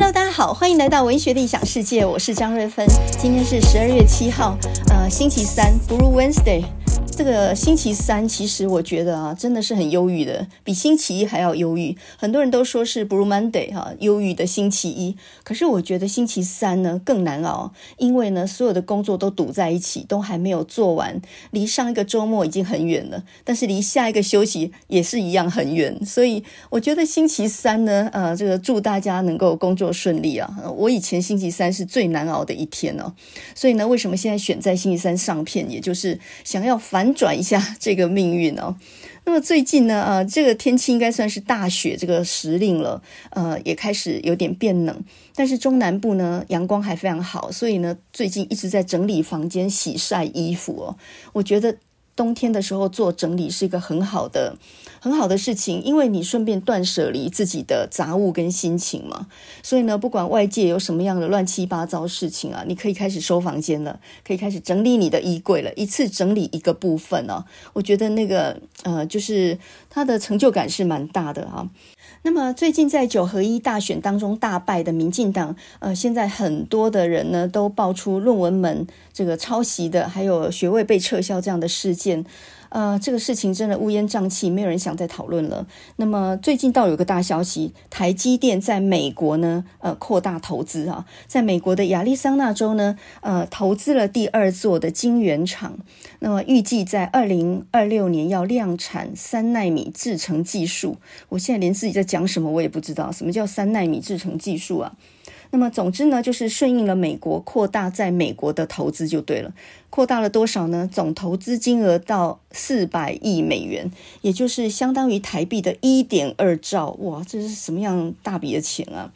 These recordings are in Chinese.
Hello，大家好，欢迎来到文学理想世界，我是张瑞芬。今天是十二月七号，呃，星期三，Blue Wednesday。这个星期三，其实我觉得啊，真的是很忧郁的，比星期一还要忧郁。很多人都说是 Blue Monday 哈、忧郁的星期一。可是我觉得星期三呢更难熬，因为呢所有的工作都堵在一起，都还没有做完，离上一个周末已经很远了，但是离下一个休息也是一样很远。所以我觉得星期三呢，呃，这个祝大家能够工作顺利啊。我以前星期三是最难熬的一天哦，所以呢，为什么现在选在星期三上片，也就是想要反。转一下这个命运哦。那么最近呢，呃，这个天气应该算是大雪这个时令了，呃，也开始有点变冷。但是中南部呢，阳光还非常好，所以呢，最近一直在整理房间、洗晒衣服哦。我觉得。冬天的时候做整理是一个很好的、很好的事情，因为你顺便断舍离自己的杂物跟心情嘛。所以呢，不管外界有什么样的乱七八糟事情啊，你可以开始收房间了，可以开始整理你的衣柜了，一次整理一个部分哦。我觉得那个呃，就是它的成就感是蛮大的啊。那么最近在九合一大选当中大败的民进党，呃，现在很多的人呢都爆出论文门这个抄袭的，还有学位被撤销这样的事件。呃，这个事情真的乌烟瘴气，没有人想再讨论了。那么最近倒有个大消息，台积电在美国呢，呃，扩大投资啊，在美国的亚利桑那州呢，呃，投资了第二座的晶圆厂。那么预计在二零二六年要量产三奈米制程技术。我现在连自己在讲什么我也不知道，什么叫三奈米制程技术啊？那么，总之呢，就是顺应了美国扩大在美国的投资就对了。扩大了多少呢？总投资金额到四百亿美元，也就是相当于台币的一点二兆。哇，这是什么样大笔的钱啊？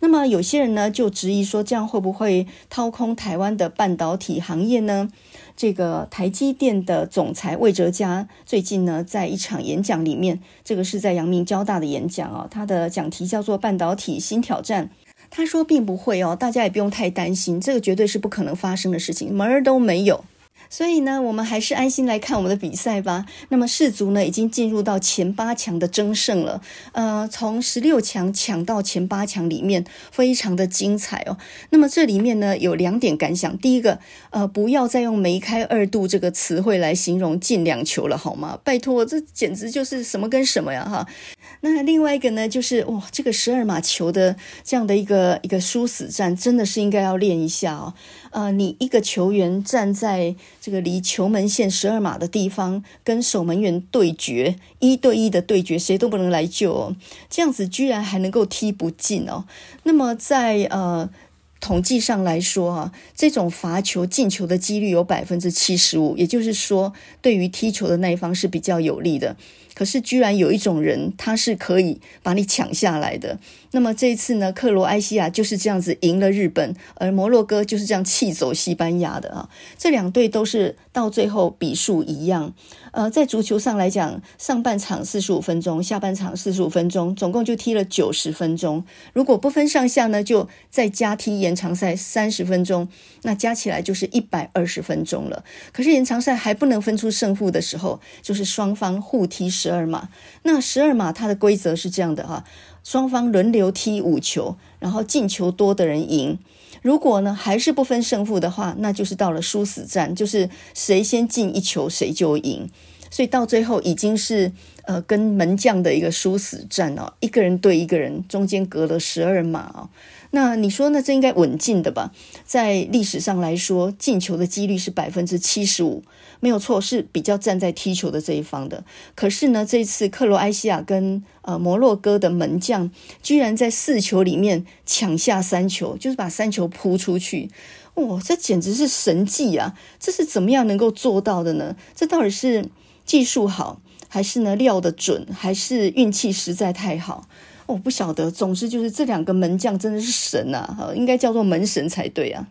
那么有些人呢就质疑说，这样会不会掏空台湾的半导体行业呢？这个台积电的总裁魏哲嘉最近呢，在一场演讲里面，这个是在阳明交大的演讲啊，他的讲题叫做《半导体新挑战》。他说并不会哦，大家也不用太担心，这个绝对是不可能发生的事情，门儿都没有。所以呢，我们还是安心来看我们的比赛吧。那么世足呢，已经进入到前八强的争胜了。呃，从十六强抢到前八强里面，非常的精彩哦。那么这里面呢，有两点感想。第一个，呃，不要再用梅开二度这个词汇来形容进两球了，好吗？拜托，这简直就是什么跟什么呀，哈。那另外一个呢，就是哇，这个十二码球的这样的一个一个殊死战，真的是应该要练一下哦。呃，你一个球员站在这个离球门线十二码的地方，跟守门员对决，一对一的对决，谁都不能来救哦。这样子居然还能够踢不进哦。那么在呃统计上来说啊，这种罚球进球的几率有百分之七十五，也就是说，对于踢球的那一方是比较有利的。可是，居然有一种人，他是可以把你抢下来的。那么这一次呢，克罗埃西亚就是这样子赢了日本，而摩洛哥就是这样气走西班牙的啊。这两队都是到最后比数一样。呃，在足球上来讲，上半场四十五分钟，下半场四十五分钟，总共就踢了九十分钟。如果不分上下呢，就再加踢延长赛三十分钟，那加起来就是一百二十分钟了。可是延长赛还不能分出胜负的时候，就是双方互踢十二码。那十二码它的规则是这样的哈，双方轮流踢五球，然后进球多的人赢。如果呢还是不分胜负的话，那就是到了殊死战，就是谁先进一球谁就赢。所以到最后已经是呃跟门将的一个殊死战哦，一个人对一个人，中间隔了十二码哦。那你说呢？这应该稳进的吧？在历史上来说，进球的几率是百分之七十五，没有错，是比较站在踢球的这一方的。可是呢，这次克罗埃西亚跟呃摩洛哥的门将居然在四球里面抢下三球，就是把三球扑出去。哇，这简直是神迹啊！这是怎么样能够做到的呢？这到底是技术好，还是呢料的准，还是运气实在太好？我不晓得，总之就是这两个门将真的是神呐，应该叫做门神才对啊。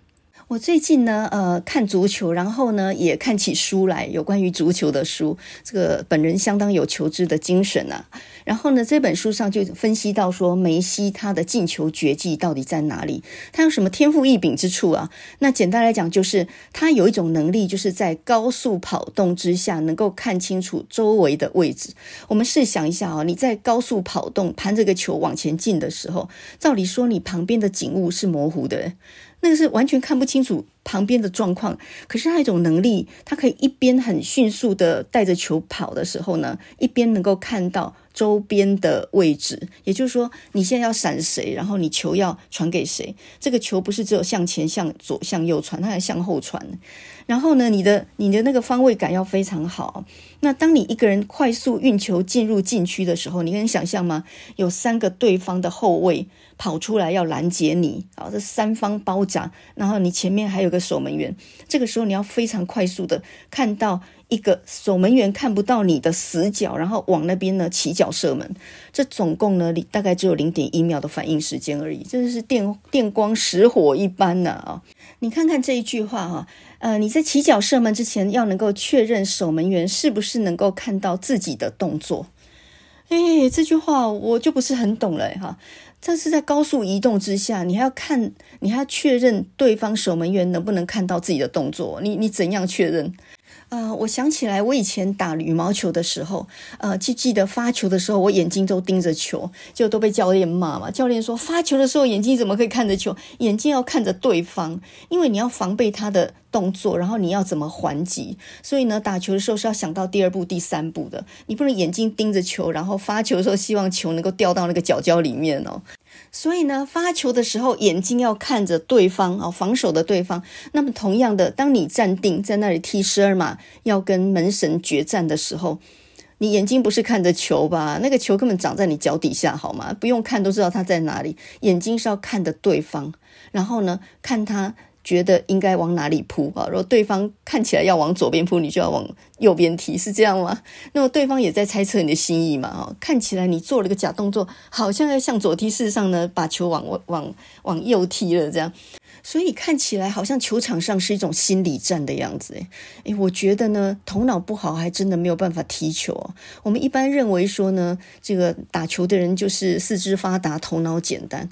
我最近呢，呃，看足球，然后呢，也看起书来，有关于足球的书。这个本人相当有求知的精神啊。然后呢，这本书上就分析到说，梅西他的进球绝技到底在哪里？他有什么天赋异禀之处啊？那简单来讲，就是他有一种能力，就是在高速跑动之下，能够看清楚周围的位置。我们试想一下啊，你在高速跑动，盘着个球往前进的时候，照理说你旁边的景物是模糊的。那个是完全看不清楚旁边的状况，可是他一种能力，他可以一边很迅速的带着球跑的时候呢，一边能够看到周边的位置。也就是说，你现在要闪谁，然后你球要传给谁，这个球不是只有向前、向左、向右传，它还向后传。然后呢，你的你的那个方位感要非常好。那当你一个人快速运球进入禁区的时候，你能想象吗？有三个对方的后卫跑出来要拦截你啊，这三方包夹，然后你前面还有个守门员，这个时候你要非常快速的看到。一个守门员看不到你的死角，然后往那边呢起脚射门，这总共呢你大概只有零点一秒的反应时间而已，真的是电电光石火一般呢啊！你看看这一句话哈，呃，你在起脚射门之前要能够确认守门员是不是能够看到自己的动作，哎，这句话我就不是很懂了哈。但是在高速移动之下，你还要看，你还要确认对方守门员能不能看到自己的动作，你你怎样确认？呃，我想起来，我以前打羽毛球的时候，呃，记记得发球的时候，我眼睛都盯着球，就都被教练骂嘛。教练说，发球的时候眼睛怎么可以看着球？眼睛要看着对方，因为你要防备他的动作，然后你要怎么还击。所以呢，打球的时候是要想到第二步、第三步的，你不能眼睛盯着球，然后发球的时候希望球能够掉到那个角角里面哦。所以呢，发球的时候眼睛要看着对方哦，防守的对方。那么同样的，当你站定在那里踢十二码，要跟门神决战的时候，你眼睛不是看着球吧？那个球根本长在你脚底下，好吗？不用看都知道它在哪里。眼睛是要看着对方，然后呢，看他。觉得应该往哪里扑啊？如果对方看起来要往左边扑，你就要往右边踢，是这样吗？那么对方也在猜测你的心意嘛？啊，看起来你做了个假动作，好像要向左踢，事实上呢，把球往往往右踢了，这样。所以看起来好像球场上是一种心理战的样子。诶，我觉得呢，头脑不好还真的没有办法踢球。我们一般认为说呢，这个打球的人就是四肢发达，头脑简单。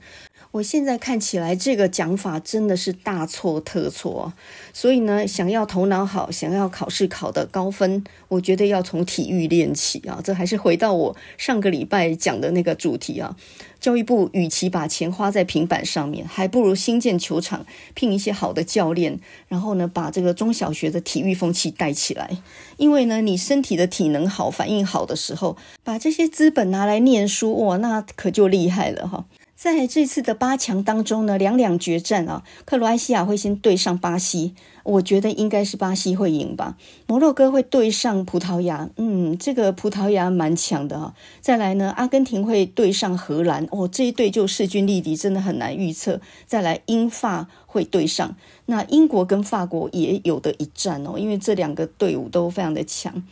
我现在看起来这个讲法真的是大错特错，所以呢，想要头脑好，想要考试考得高分，我觉得要从体育练起啊。这还是回到我上个礼拜讲的那个主题啊。教育部与其把钱花在平板上面，还不如新建球场，聘一些好的教练，然后呢，把这个中小学的体育风气带起来。因为呢，你身体的体能好、反应好的时候，把这些资本拿来念书，哇，那可就厉害了哈。在这次的八强当中呢，两两决战啊，克罗埃西亚会先对上巴西，我觉得应该是巴西会赢吧。摩洛哥会对上葡萄牙，嗯，这个葡萄牙蛮强的哈。再来呢，阿根廷会对上荷兰，哦，这一队就势均力敌，真的很难预测。再来，英法会对上，那英国跟法国也有的一战哦，因为这两个队伍都非常的强。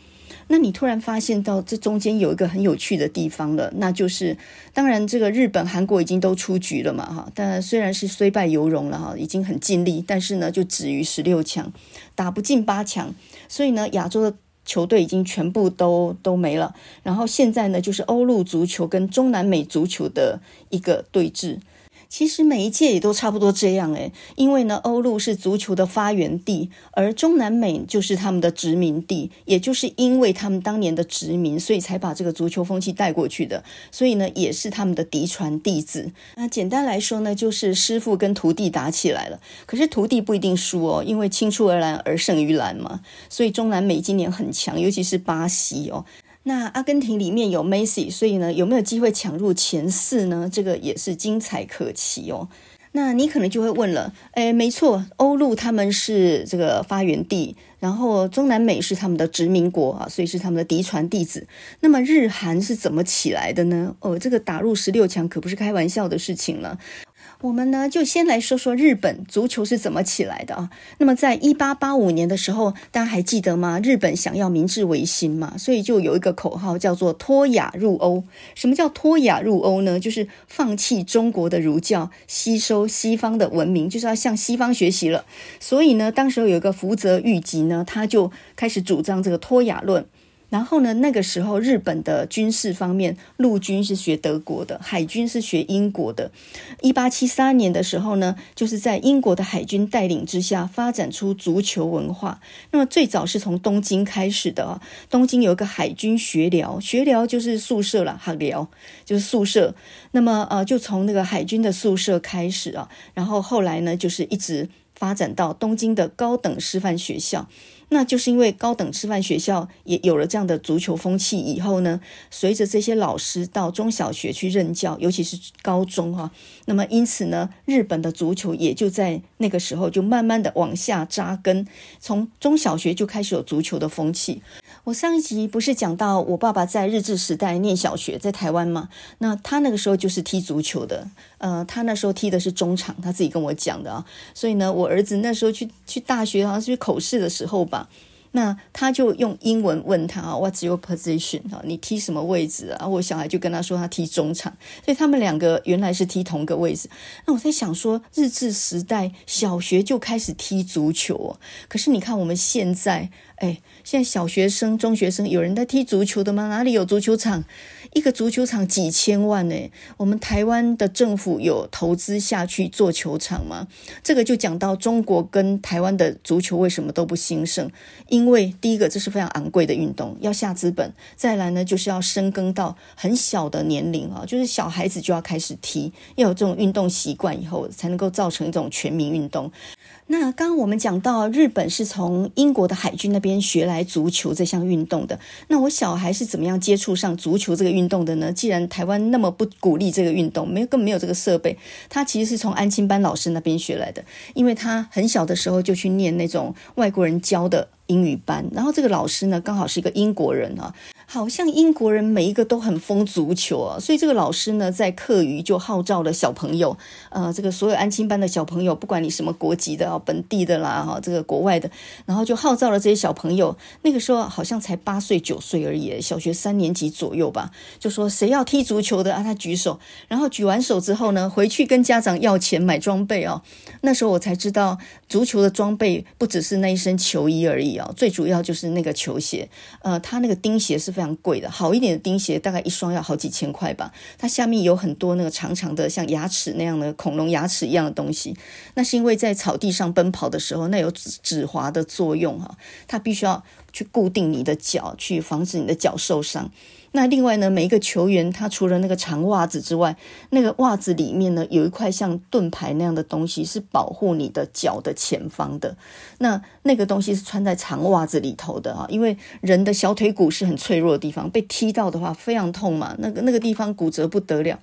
那你突然发现到这中间有一个很有趣的地方了，那就是当然这个日本、韩国已经都出局了嘛，哈，但虽然是虽败犹荣了哈，已经很尽力，但是呢就止于十六强，打不进八强，所以呢亚洲的球队已经全部都都没了，然后现在呢就是欧陆足球跟中南美足球的一个对峙。其实每一届也都差不多这样诶，因为呢，欧陆是足球的发源地，而中南美就是他们的殖民地，也就是因为他们当年的殖民，所以才把这个足球风气带过去的，所以呢，也是他们的嫡传弟子。那简单来说呢，就是师傅跟徒弟打起来了，可是徒弟不一定输哦，因为青出而蓝而胜于蓝嘛，所以中南美今年很强，尤其是巴西哦。那阿根廷里面有梅西，所以呢，有没有机会抢入前四呢？这个也是精彩可期哦。那你可能就会问了，诶，没错，欧陆他们是这个发源地，然后中南美是他们的殖民国啊，所以是他们的嫡传弟子。那么日韩是怎么起来的呢？哦，这个打入十六强可不是开玩笑的事情了。我们呢，就先来说说日本足球是怎么起来的啊。那么，在一八八五年的时候，大家还记得吗？日本想要明治维新嘛，所以就有一个口号叫做“脱亚入欧”。什么叫脱亚入欧呢？就是放弃中国的儒教，吸收西方的文明，就是要向西方学习了。所以呢，当时候有一个福泽谕吉呢，他就开始主张这个脱亚论。然后呢，那个时候日本的军事方面，陆军是学德国的，海军是学英国的。一八七三年的时候呢，就是在英国的海军带领之下，发展出足球文化。那么最早是从东京开始的啊，东京有一个海军学寮，学寮就是宿舍了，学寮就是宿舍。那么呃，就从那个海军的宿舍开始啊，然后后来呢，就是一直发展到东京的高等师范学校。那就是因为高等师范学校也有了这样的足球风气以后呢，随着这些老师到中小学去任教，尤其是高中哈，那么因此呢，日本的足球也就在那个时候就慢慢的往下扎根，从中小学就开始有足球的风气。我上一集不是讲到我爸爸在日治时代念小学，在台湾嘛，那他那个时候就是踢足球的，呃，他那时候踢的是中场，他自己跟我讲的啊，所以呢，我儿子那时候去去大学好像是去口试的时候吧。那他就用英文问他啊，What's your position？啊，你踢什么位置啊？我小孩就跟他说他踢中场，所以他们两个原来是踢同个位置。那我在想说，日治时代小学就开始踢足球，可是你看我们现在，哎，现在小学生、中学生有人在踢足球的吗？哪里有足球场？一个足球场几千万呢？我们台湾的政府有投资下去做球场吗？这个就讲到中国跟台湾的足球为什么都不兴盛？因为第一个这是非常昂贵的运动，要下资本；再来呢，就是要深耕到很小的年龄啊，就是小孩子就要开始踢，要有这种运动习惯以后，才能够造成一种全民运动。那刚刚我们讲到日本是从英国的海军那边学来足球这项运动的，那我小孩是怎么样接触上足球这个运动的呢？既然台湾那么不鼓励这个运动，没有更没有这个设备，他其实是从安亲班老师那边学来的，因为他很小的时候就去念那种外国人教的英语班，然后这个老师呢刚好是一个英国人啊。好像英国人每一个都很疯足球啊，所以这个老师呢，在课余就号召了小朋友，呃，这个所有安亲班的小朋友，不管你什么国籍的啊，本地的啦，哈，这个国外的，然后就号召了这些小朋友。那个时候好像才八岁九岁而已，小学三年级左右吧，就说谁要踢足球的啊，他举手，然后举完手之后呢，回去跟家长要钱买装备啊。那时候我才知道，足球的装备不只是那一身球衣而已啊，最主要就是那个球鞋，呃，他那个钉鞋是非常贵的，好一点的钉鞋大概一双要好几千块吧。它下面有很多那个长长的像牙齿那样的恐龙牙齿一样的东西，那是因为在草地上奔跑的时候，那有止止滑的作用哈。它必须要去固定你的脚，去防止你的脚受伤。那另外呢，每一个球员他除了那个长袜子之外，那个袜子里面呢有一块像盾牌那样的东西，是保护你的脚的前方的。那那个东西是穿在长袜子里头的啊，因为人的小腿骨是很脆弱的地方，被踢到的话非常痛嘛，那个那个地方骨折不得了。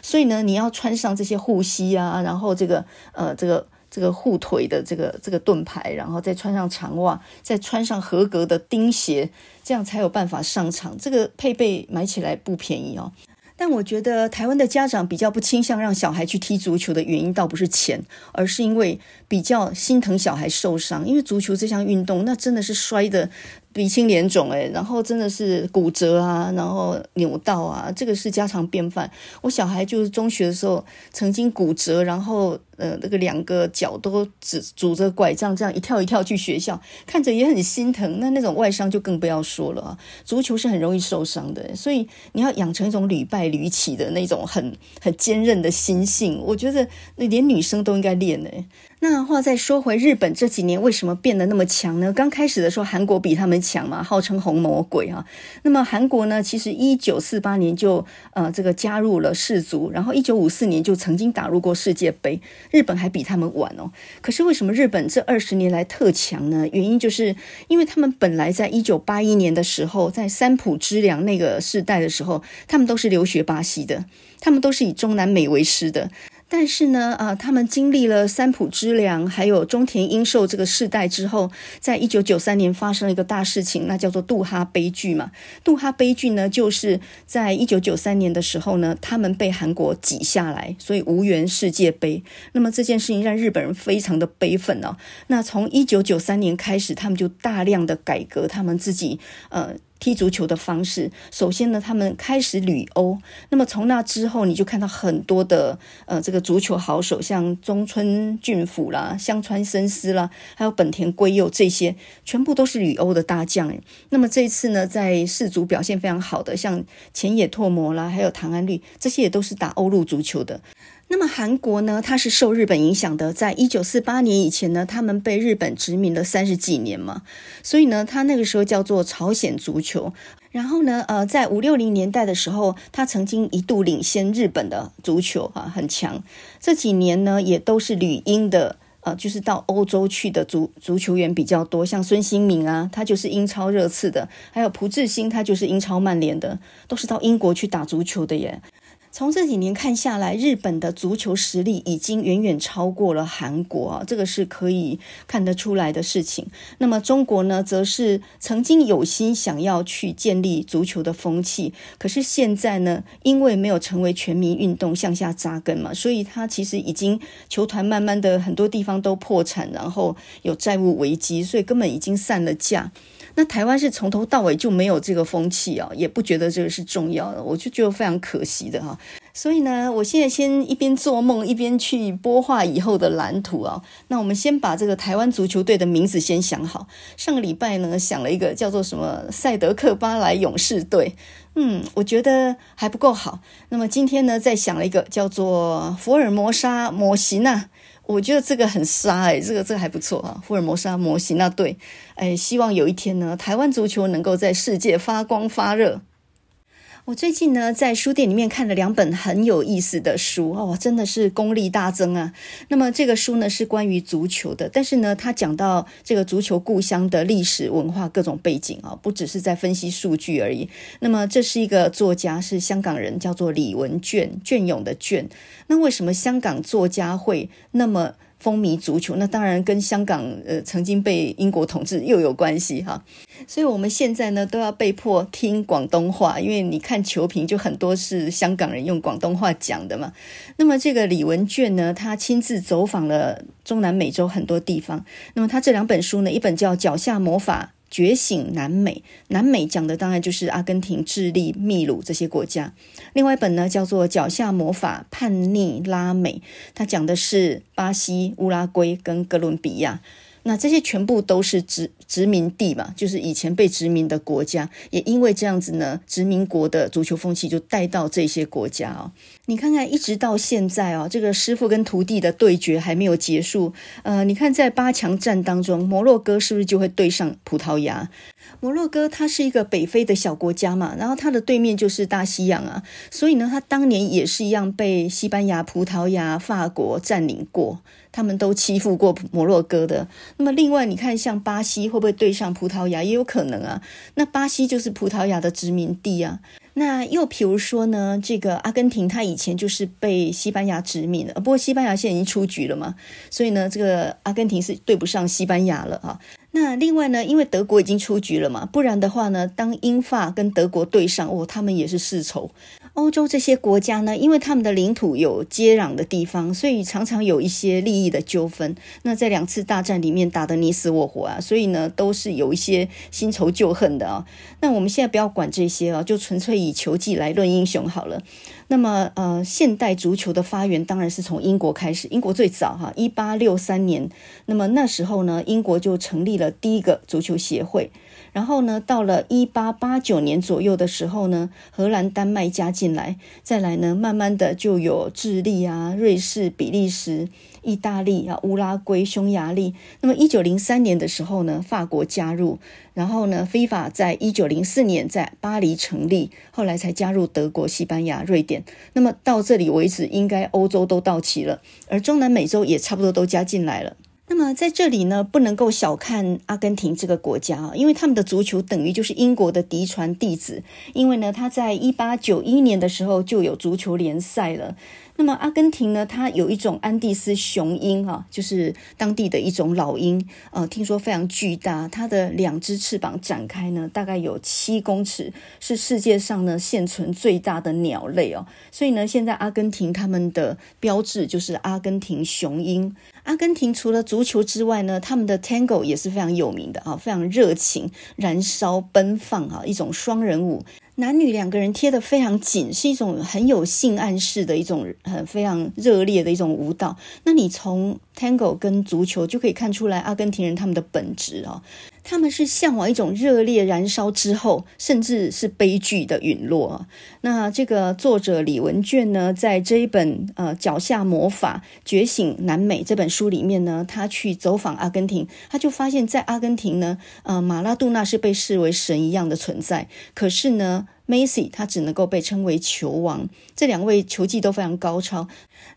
所以呢，你要穿上这些护膝啊，然后这个呃这个。这个护腿的这个这个盾牌，然后再穿上长袜，再穿上合格的钉鞋，这样才有办法上场。这个配备买起来不便宜哦。但我觉得台湾的家长比较不倾向让小孩去踢足球的原因，倒不是钱，而是因为比较心疼小孩受伤。因为足球这项运动，那真的是摔得。鼻青脸肿诶，然后真的是骨折啊，然后扭到啊，这个是家常便饭。我小孩就是中学的时候曾经骨折，然后呃那个两个脚都只拄着拐杖这样一跳一跳去学校，看着也很心疼。那那种外伤就更不要说了啊。足球是很容易受伤的，所以你要养成一种屡败屡起的那种很很坚韧的心性。我觉得那连女生都应该练诶。那话再说回日本这几年为什么变得那么强呢？刚开始的时候，韩国比他们强嘛，号称红魔鬼啊。那么韩国呢，其实一九四八年就呃这个加入了世足，然后一九五四年就曾经打入过世界杯。日本还比他们晚哦。可是为什么日本这二十年来特强呢？原因就是因为他们本来在一九八一年的时候，在三浦知良那个世代的时候，他们都是留学巴西的，他们都是以中南美为师的。但是呢，啊，他们经历了三浦知良还有中田英寿这个世代之后，在一九九三年发生了一个大事情，那叫做杜哈悲剧嘛。杜哈悲剧呢，就是在一九九三年的时候呢，他们被韩国挤下来，所以无缘世界杯。那么这件事情让日本人非常的悲愤哦。那从一九九三年开始，他们就大量的改革他们自己，呃。踢足球的方式，首先呢，他们开始旅欧。那么从那之后，你就看到很多的呃，这个足球好手，像中村俊辅啦、香川真司啦，还有本田圭佑这些，全部都是旅欧的大将。那么这一次呢，在世足表现非常好的，像前野拓磨啦，还有唐安绿，这些也都是打欧陆足球的。那么韩国呢，它是受日本影响的，在一九四八年以前呢，他们被日本殖民了三十几年嘛，所以呢，它那个时候叫做朝鲜足球。然后呢，呃，在五六零年代的时候，它曾经一度领先日本的足球啊，很强。这几年呢，也都是旅英的，呃，就是到欧洲去的足足球员比较多，像孙兴民啊，他就是英超热刺的，还有朴智星，他就是英超曼联的，都是到英国去打足球的耶。从这几年看下来，日本的足球实力已经远远超过了韩国啊，这个是可以看得出来的事情。那么中国呢，则是曾经有心想要去建立足球的风气，可是现在呢，因为没有成为全民运动，向下扎根嘛，所以他其实已经球团慢慢的很多地方都破产，然后有债务危机，所以根本已经散了架。那台湾是从头到尾就没有这个风气啊，也不觉得这个是重要的，我就觉得非常可惜的哈。所以呢，我现在先一边做梦一边去播画以后的蓝图啊。那我们先把这个台湾足球队的名字先想好。上个礼拜呢，想了一个叫做什么赛德克巴莱勇士队，嗯，我觉得还不够好。那么今天呢，再想了一个叫做福尔摩沙摩西纳。我觉得这个很沙哎，这个这个还不错啊，福尔摩沙摩西那队，哎，希望有一天呢，台湾足球能够在世界发光发热。我最近呢，在书店里面看了两本很有意思的书哦，真的是功力大增啊。那么这个书呢，是关于足球的，但是呢，它讲到这个足球故乡的历史文化各种背景啊，不只是在分析数据而已。那么这是一个作家，是香港人，叫做李文绢，隽永的隽。那为什么香港作家会那么风靡足球，那当然跟香港呃曾经被英国统治又有关系哈，所以我们现在呢都要被迫听广东话，因为你看球评就很多是香港人用广东话讲的嘛。那么这个李文绢呢，他亲自走访了中南美洲很多地方。那么他这两本书呢，一本叫《脚下魔法》。觉醒南美，南美讲的当然就是阿根廷、智利、秘鲁这些国家。另外一本呢叫做《脚下魔法：叛逆拉美》，它讲的是巴西、乌拉圭跟哥伦比亚。那这些全部都是殖殖民地嘛，就是以前被殖民的国家，也因为这样子呢，殖民国的足球风气就带到这些国家哦。你看看，一直到现在哦，这个师傅跟徒弟的对决还没有结束。呃，你看在八强战当中，摩洛哥是不是就会对上葡萄牙？摩洛哥它是一个北非的小国家嘛，然后它的对面就是大西洋啊，所以呢，它当年也是一样被西班牙、葡萄牙、法国占领过。他们都欺负过摩洛哥的。那么，另外你看，像巴西会不会对上葡萄牙？也有可能啊。那巴西就是葡萄牙的殖民地啊。那又比如说呢，这个阿根廷，它以前就是被西班牙殖民的。不过西班牙现在已经出局了嘛，所以呢，这个阿根廷是对不上西班牙了啊。那另外呢，因为德国已经出局了嘛，不然的话呢，当英法跟德国对上，哦，他们也是世仇。欧洲这些国家呢，因为他们的领土有接壤的地方，所以常常有一些利益的纠纷。那在两次大战里面打得你死我活啊，所以呢，都是有一些新仇旧恨的啊。那我们现在不要管这些啊，就纯粹以球技来论英雄好了。那么，呃，现代足球的发源当然是从英国开始，英国最早哈，一八六三年。那么那时候呢，英国就成立了第一个足球协会。然后呢，到了一八八九年左右的时候呢，荷兰、丹麦加进来，再来呢，慢慢的就有智利啊、瑞士、比利时、意大利啊、乌拉圭、匈牙利。那么一九零三年的时候呢，法国加入，然后呢非法在一九零四年在巴黎成立，后来才加入德国、西班牙、瑞典。那么到这里为止，应该欧洲都到齐了，而中南美洲也差不多都加进来了。那么在这里呢，不能够小看阿根廷这个国家啊，因为他们的足球等于就是英国的嫡传弟子。因为呢，他在一八九一年的时候就有足球联赛了。那么阿根廷呢，它有一种安第斯雄鹰啊，就是当地的一种老鹰，呃，听说非常巨大，它的两只翅膀展开呢，大概有七公尺，是世界上呢现存最大的鸟类哦。所以呢，现在阿根廷他们的标志就是阿根廷雄鹰。阿根廷除了足球之外呢，他们的 Tango 也是非常有名的啊，非常热情、燃烧、奔放啊，一种双人舞。男女两个人贴得非常紧，是一种很有性暗示的一种很非常热烈的一种舞蹈。那你从 Tango 跟足球就可以看出来，阿根廷人他们的本质哦，他们是向往一种热烈燃烧之后，甚至是悲剧的陨落。那这个作者李文卷呢，在这一本呃《脚下魔法觉醒南美》这本书里面呢，他去走访阿根廷，他就发现，在阿根廷呢，呃，马拉杜纳是被视为神一样的存在，可是呢，梅西他只能够被称为球王，这两位球技都非常高超。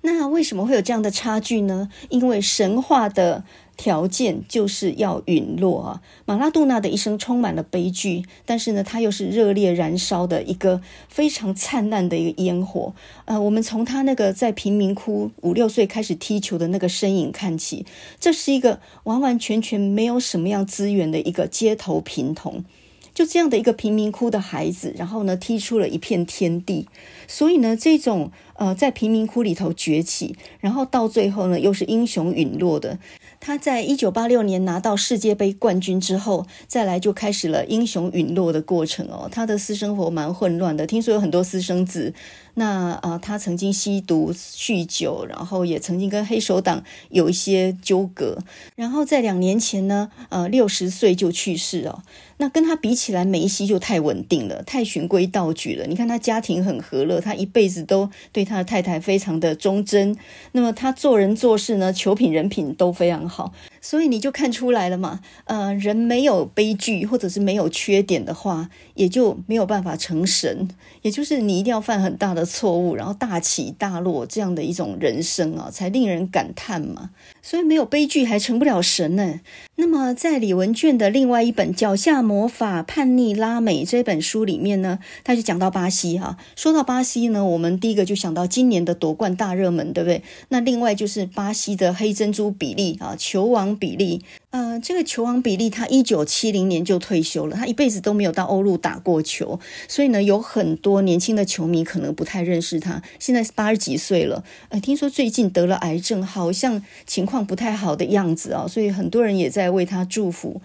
那为什么会有这样的差距呢？因为神话的条件就是要陨落啊。马拉杜纳的一生充满了悲剧，但是呢，他又是热烈燃烧的一个非常灿烂的一个烟火。呃，我们从他那个在贫民窟五六岁开始踢球的那个身影看起，这是一个完完全全没有什么样资源的一个街头贫童。就这样的一个贫民窟的孩子，然后呢，踢出了一片天地。所以呢，这种呃，在贫民窟里头崛起，然后到最后呢，又是英雄陨落的。他在一九八六年拿到世界杯冠军之后，再来就开始了英雄陨落的过程哦。他的私生活蛮混乱的，听说有很多私生子。那、呃，他曾经吸毒、酗酒，然后也曾经跟黑手党有一些纠葛。然后在两年前呢，呃，六十岁就去世哦。那跟他比起来，梅西就太稳定了，太循规蹈矩了。你看他家庭很和乐，他一辈子都对他的太太非常的忠贞。那么他做人做事呢，球品人品都非常好。所以你就看出来了嘛，呃，人没有悲剧或者是没有缺点的话，也就没有办法成神。也就是你一定要犯很大的错误，然后大起大落这样的一种人生啊，才令人感叹嘛。所以没有悲剧还成不了神呢。那么在李文卷的另外一本《脚下魔法叛逆拉美》这本书里面呢，他就讲到巴西哈。说到巴西呢，我们第一个就想到今年的夺冠大热门，对不对？那另外就是巴西的黑珍珠比利啊，球王。比利，呃，这个球王比利，他一九七零年就退休了，他一辈子都没有到欧陆打过球，所以呢，有很多年轻的球迷可能不太认识他。现在八十几岁了，呃，听说最近得了癌症，好像情况不太好的样子啊，所以很多人也在为他祝福。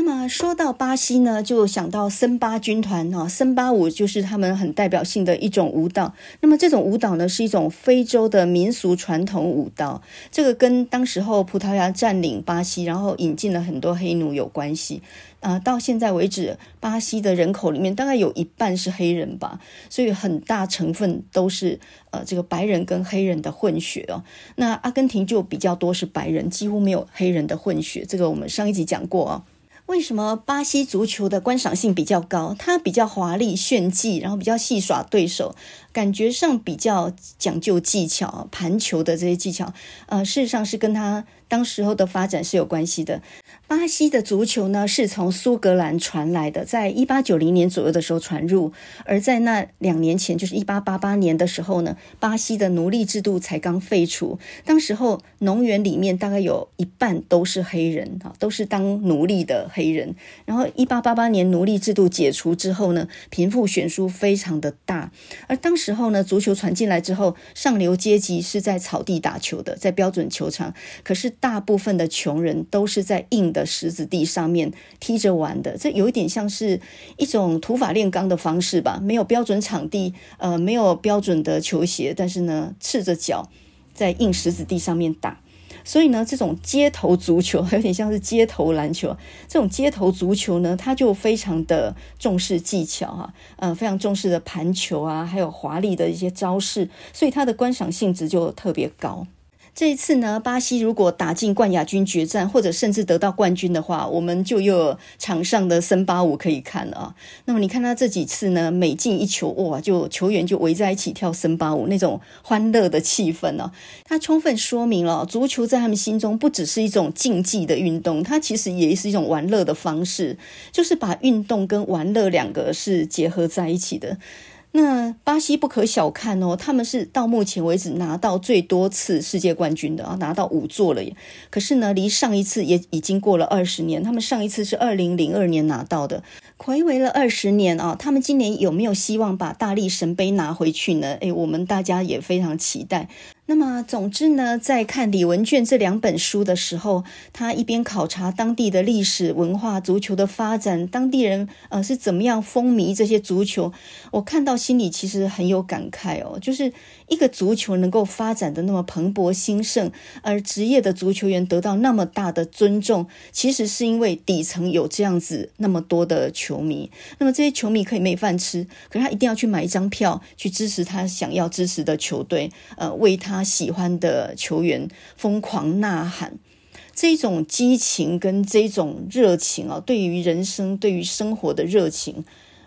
那么说到巴西呢，就想到森巴军团啊，森巴舞就是他们很代表性的一种舞蹈。那么这种舞蹈呢，是一种非洲的民俗传统舞蹈。这个跟当时候葡萄牙占领巴西，然后引进了很多黑奴有关系。啊、呃，到现在为止，巴西的人口里面大概有一半是黑人吧，所以很大成分都是呃这个白人跟黑人的混血哦。那阿根廷就比较多是白人，几乎没有黑人的混血。这个我们上一集讲过哦。为什么巴西足球的观赏性比较高？它比较华丽炫技，然后比较戏耍对手，感觉上比较讲究技巧，盘球的这些技巧，呃，事实上是跟他当时候的发展是有关系的。巴西的足球呢，是从苏格兰传来的，在一八九零年左右的时候传入，而在那两年前，就是一八八八年的时候呢，巴西的奴隶制度才刚废除。当时候农园里面大概有一半都是黑人啊，都是当奴隶的黑人。然后一八八八年奴隶制度解除之后呢，贫富悬殊非常的大。而当时之后呢，足球传进来之后，上流阶级是在草地打球的，在标准球场，可是大部分的穷人都是在硬的石子地上面踢着玩的，这有一点像是一种土法炼钢的方式吧？没有标准场地，呃，没有标准的球鞋，但是呢，赤着脚在硬石子地上面打。所以呢，这种街头足球有点像是街头篮球。这种街头足球呢，它就非常的重视技巧哈，呃，非常重视的盘球啊，还有华丽的一些招式，所以它的观赏性质就特别高。这一次呢，巴西如果打进冠亚军决战，或者甚至得到冠军的话，我们就又有场上的森巴舞可以看了。那么你看他这几次呢，每进一球，哇，就球员就围在一起跳森巴舞，那种欢乐的气氛呢，它充分说明了足球在他们心中不只是一种竞技的运动，它其实也是一种玩乐的方式，就是把运动跟玩乐两个是结合在一起的。那巴西不可小看哦，他们是到目前为止拿到最多次世界冠军的啊，拿到五座了耶。可是呢，离上一次也已经过了二十年，他们上一次是二零零二年拿到的，睽违了二十年啊。他们今年有没有希望把大力神杯拿回去呢？诶，我们大家也非常期待。那么，总之呢，在看李文卷这两本书的时候，他一边考察当地的历史文化、足球的发展，当地人呃是怎么样风靡这些足球，我看到心里其实很有感慨哦，就是。一个足球能够发展的那么蓬勃兴盛，而职业的足球员得到那么大的尊重，其实是因为底层有这样子那么多的球迷。那么这些球迷可以没饭吃，可是他一定要去买一张票去支持他想要支持的球队，呃，为他他喜欢的球员疯狂呐喊。这种激情跟这种热情啊，对于人生、对于生活的热情，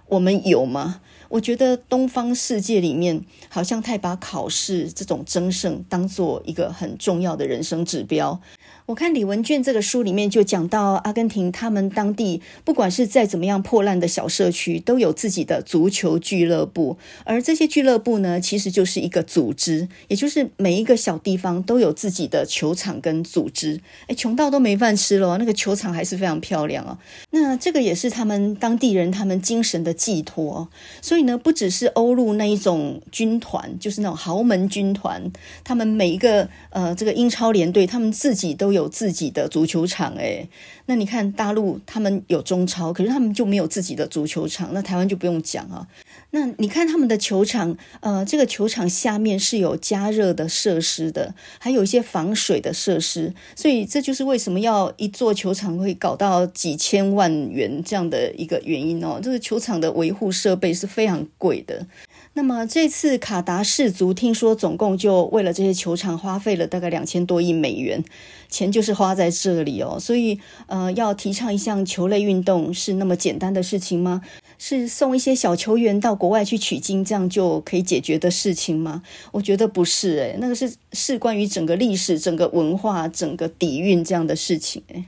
我们有吗？我觉得东方世界里面好像太把考试这种争胜当做一个很重要的人生指标。我看李文卷这个书里面就讲到，阿根廷他们当地不管是再怎么样破烂的小社区，都有自己的足球俱乐部，而这些俱乐部呢，其实就是一个组织，也就是每一个小地方都有自己的球场跟组织。哎，穷到都没饭吃了，那个球场还是非常漂亮啊。那这个也是他们当地人他们精神的寄托。所以呢，不只是欧陆那一种军团，就是那种豪门军团，他们每一个呃这个英超联队，他们自己都有。自己的足球场诶，那你看大陆他们有中超，可是他们就没有自己的足球场。那台湾就不用讲啊。那你看他们的球场，呃，这个球场下面是有加热的设施的，还有一些防水的设施。所以这就是为什么要一座球场会搞到几千万元这样的一个原因哦。这个球场的维护设备是非常贵的。那么这次卡达世足听说总共就为了这些球场花费了大概两千多亿美元，钱就是花在这里哦。所以呃，要提倡一项球类运动是那么简单的事情吗？是送一些小球员到国外去取经，这样就可以解决的事情吗？我觉得不是诶，那个是是关于整个历史、整个文化、整个底蕴这样的事情诶。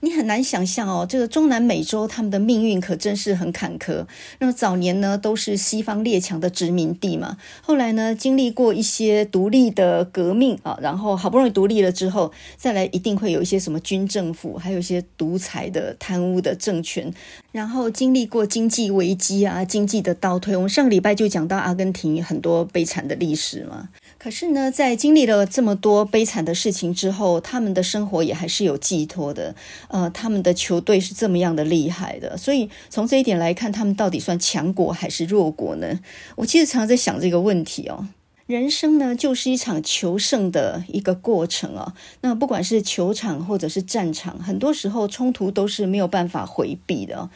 你很难想象哦，这个中南美洲他们的命运可真是很坎坷。那么早年呢，都是西方列强的殖民地嘛。后来呢，经历过一些独立的革命啊，然后好不容易独立了之后，再来一定会有一些什么军政府，还有一些独裁的贪污的政权。然后经历过经济危机啊，经济的倒退。我们上个礼拜就讲到阿根廷很多悲惨的历史嘛。可是呢，在经历了这么多悲惨的事情之后，他们的生活也还是有寄托的。呃，他们的球队是这么样的厉害的，所以从这一点来看，他们到底算强国还是弱国呢？我其实常常在想这个问题哦。人生呢，就是一场求胜的一个过程啊。那不管是球场或者是战场，很多时候冲突都是没有办法回避的。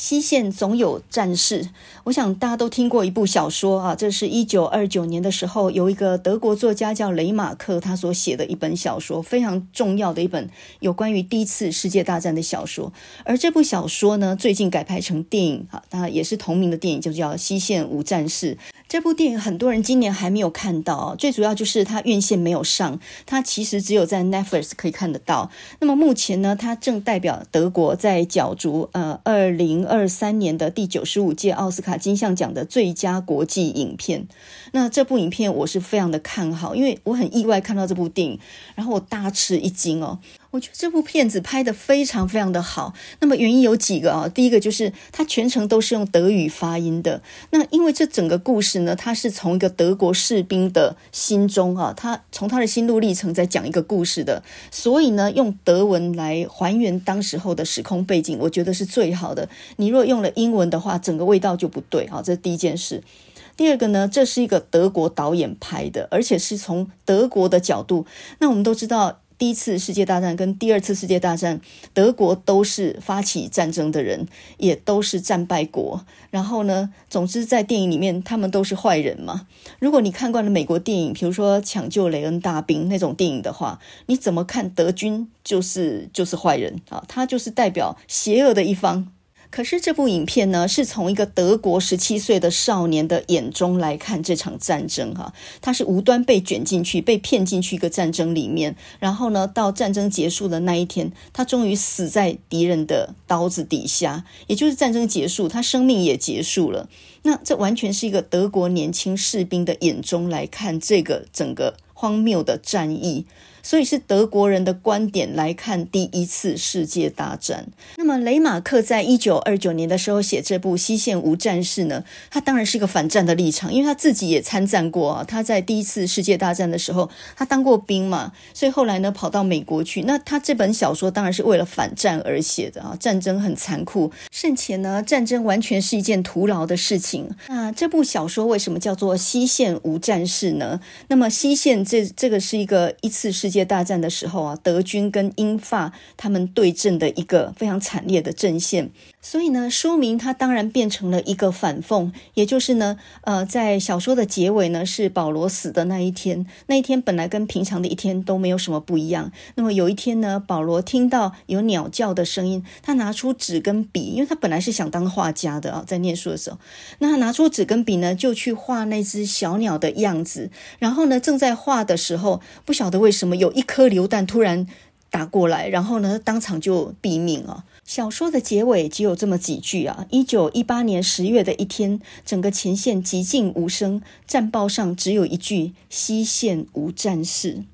西线总有战事，我想大家都听过一部小说啊，这是一九二九年的时候，有一个德国作家叫雷马克，他所写的一本小说，非常重要的一本有关于第一次世界大战的小说。而这部小说呢，最近改拍成电影啊，当然也是同名的电影，就叫《西线无战事》。这部电影很多人今年还没有看到，最主要就是它院线没有上，它其实只有在 Netflix 可以看得到。那么目前呢，它正代表德国在角逐呃二零二三年的第九十五届奥斯卡金像奖的最佳国际影片。那这部影片我是非常的看好，因为我很意外看到这部电影，然后我大吃一惊哦。我觉得这部片子拍得非常非常的好。那么原因有几个啊？第一个就是它全程都是用德语发音的。那因为这整个故事呢，它是从一个德国士兵的心中啊，他从他的心路历程在讲一个故事的，所以呢，用德文来还原当时候的时空背景，我觉得是最好的。你若用了英文的话，整个味道就不对啊。这是第一件事。第二个呢，这是一个德国导演拍的，而且是从德国的角度。那我们都知道。第一次世界大战跟第二次世界大战，德国都是发起战争的人，也都是战败国。然后呢，总之在电影里面，他们都是坏人嘛。如果你看惯了美国电影，比如说《抢救雷恩大兵》那种电影的话，你怎么看德军就是就是坏人啊？他就是代表邪恶的一方。可是这部影片呢，是从一个德国十七岁的少年的眼中来看这场战争哈，他是无端被卷进去、被骗进去一个战争里面，然后呢，到战争结束的那一天，他终于死在敌人的刀子底下，也就是战争结束，他生命也结束了。那这完全是一个德国年轻士兵的眼中来看这个整个荒谬的战役。所以是德国人的观点来看第一次世界大战。那么雷马克在一九二九年的时候写这部《西线无战事》呢，他当然是一个反战的立场，因为他自己也参战过啊。他在第一次世界大战的时候，他当过兵嘛，所以后来呢跑到美国去。那他这本小说当然是为了反战而写的啊。战争很残酷，甚且呢战争完全是一件徒劳的事情。那这部小说为什么叫做《西线无战事》呢？那么西线这这个是一个一次世世界大战的时候啊，德军跟英法他们对阵的一个非常惨烈的阵线。所以呢，书名它当然变成了一个反讽，也就是呢，呃，在小说的结尾呢，是保罗死的那一天。那一天本来跟平常的一天都没有什么不一样。那么有一天呢，保罗听到有鸟叫的声音，他拿出纸跟笔，因为他本来是想当画家的啊，在念书的时候，那他拿出纸跟笔呢，就去画那只小鸟的样子。然后呢，正在画的时候，不晓得为什么有一颗流弹突然打过来，然后呢，当场就毙命啊。小说的结尾只有这么几句啊！一九一八年十月的一天，整个前线寂静无声，战报上只有一句：西线无战事。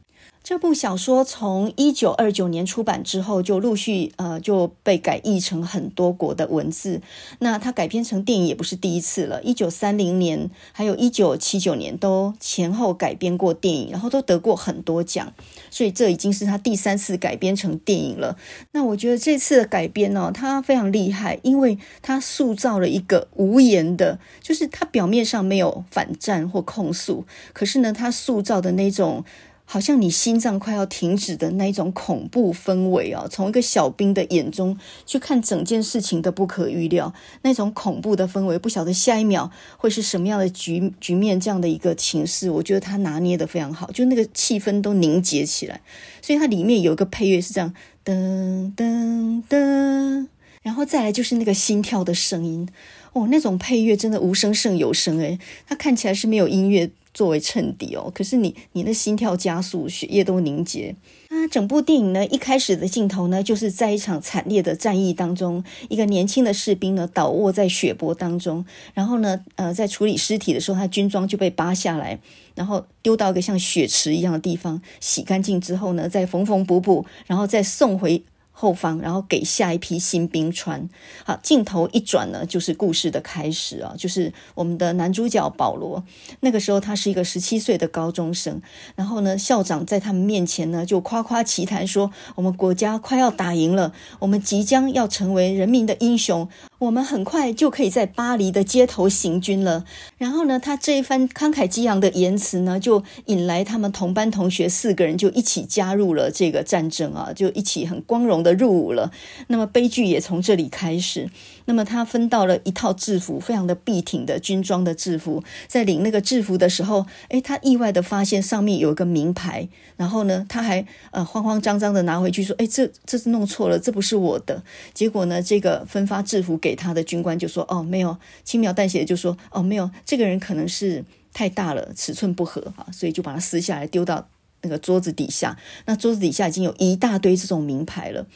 这部小说从一九二九年出版之后，就陆续呃就被改译成很多国的文字。那它改编成电影也不是第一次了，一九三零年还有一九七九年都前后改编过电影，然后都得过很多奖。所以这已经是他第三次改编成电影了。那我觉得这次的改编呢，他非常厉害，因为他塑造了一个无言的，就是他表面上没有反战或控诉，可是呢，他塑造的那种。好像你心脏快要停止的那一种恐怖氛围啊！从一个小兵的眼中去看整件事情的不可预料，那种恐怖的氛围，不晓得下一秒会是什么样的局局面，这样的一个情势，我觉得他拿捏得非常好，就那个气氛都凝结起来。所以它里面有一个配乐是这样，噔噔噔，然后再来就是那个心跳的声音，哦，那种配乐真的无声胜有声诶，它看起来是没有音乐。作为衬底哦，可是你你的心跳加速，血液都凝结。那整部电影呢，一开始的镜头呢，就是在一场惨烈的战役当中，一个年轻的士兵呢倒卧在血泊当中，然后呢，呃，在处理尸体的时候，他军装就被扒下来，然后丢到一个像血池一样的地方，洗干净之后呢，再缝缝补补，然后再送回。后方，然后给下一批新兵穿。好，镜头一转呢，就是故事的开始啊，就是我们的男主角保罗。那个时候他是一个十七岁的高中生，然后呢，校长在他们面前呢就夸夸其谈说：“我们国家快要打赢了，我们即将要成为人民的英雄。”我们很快就可以在巴黎的街头行军了。然后呢，他这一番慷慨激昂的言辞呢，就引来他们同班同学四个人就一起加入了这个战争啊，就一起很光荣的入伍了。那么悲剧也从这里开始。那么他分到了一套制服，非常的笔挺的军装的制服。在领那个制服的时候，诶，他意外的发现上面有一个名牌。然后呢，他还呃慌慌张张的拿回去说：“诶，这这是弄错了，这不是我的。”结果呢，这个分发制服给他的军官就说：“哦，没有，轻描淡写的就说：哦，没有，这个人可能是太大了，尺寸不合啊，所以就把它撕下来丢到那个桌子底下。那桌子底下已经有一大堆这种名牌了。”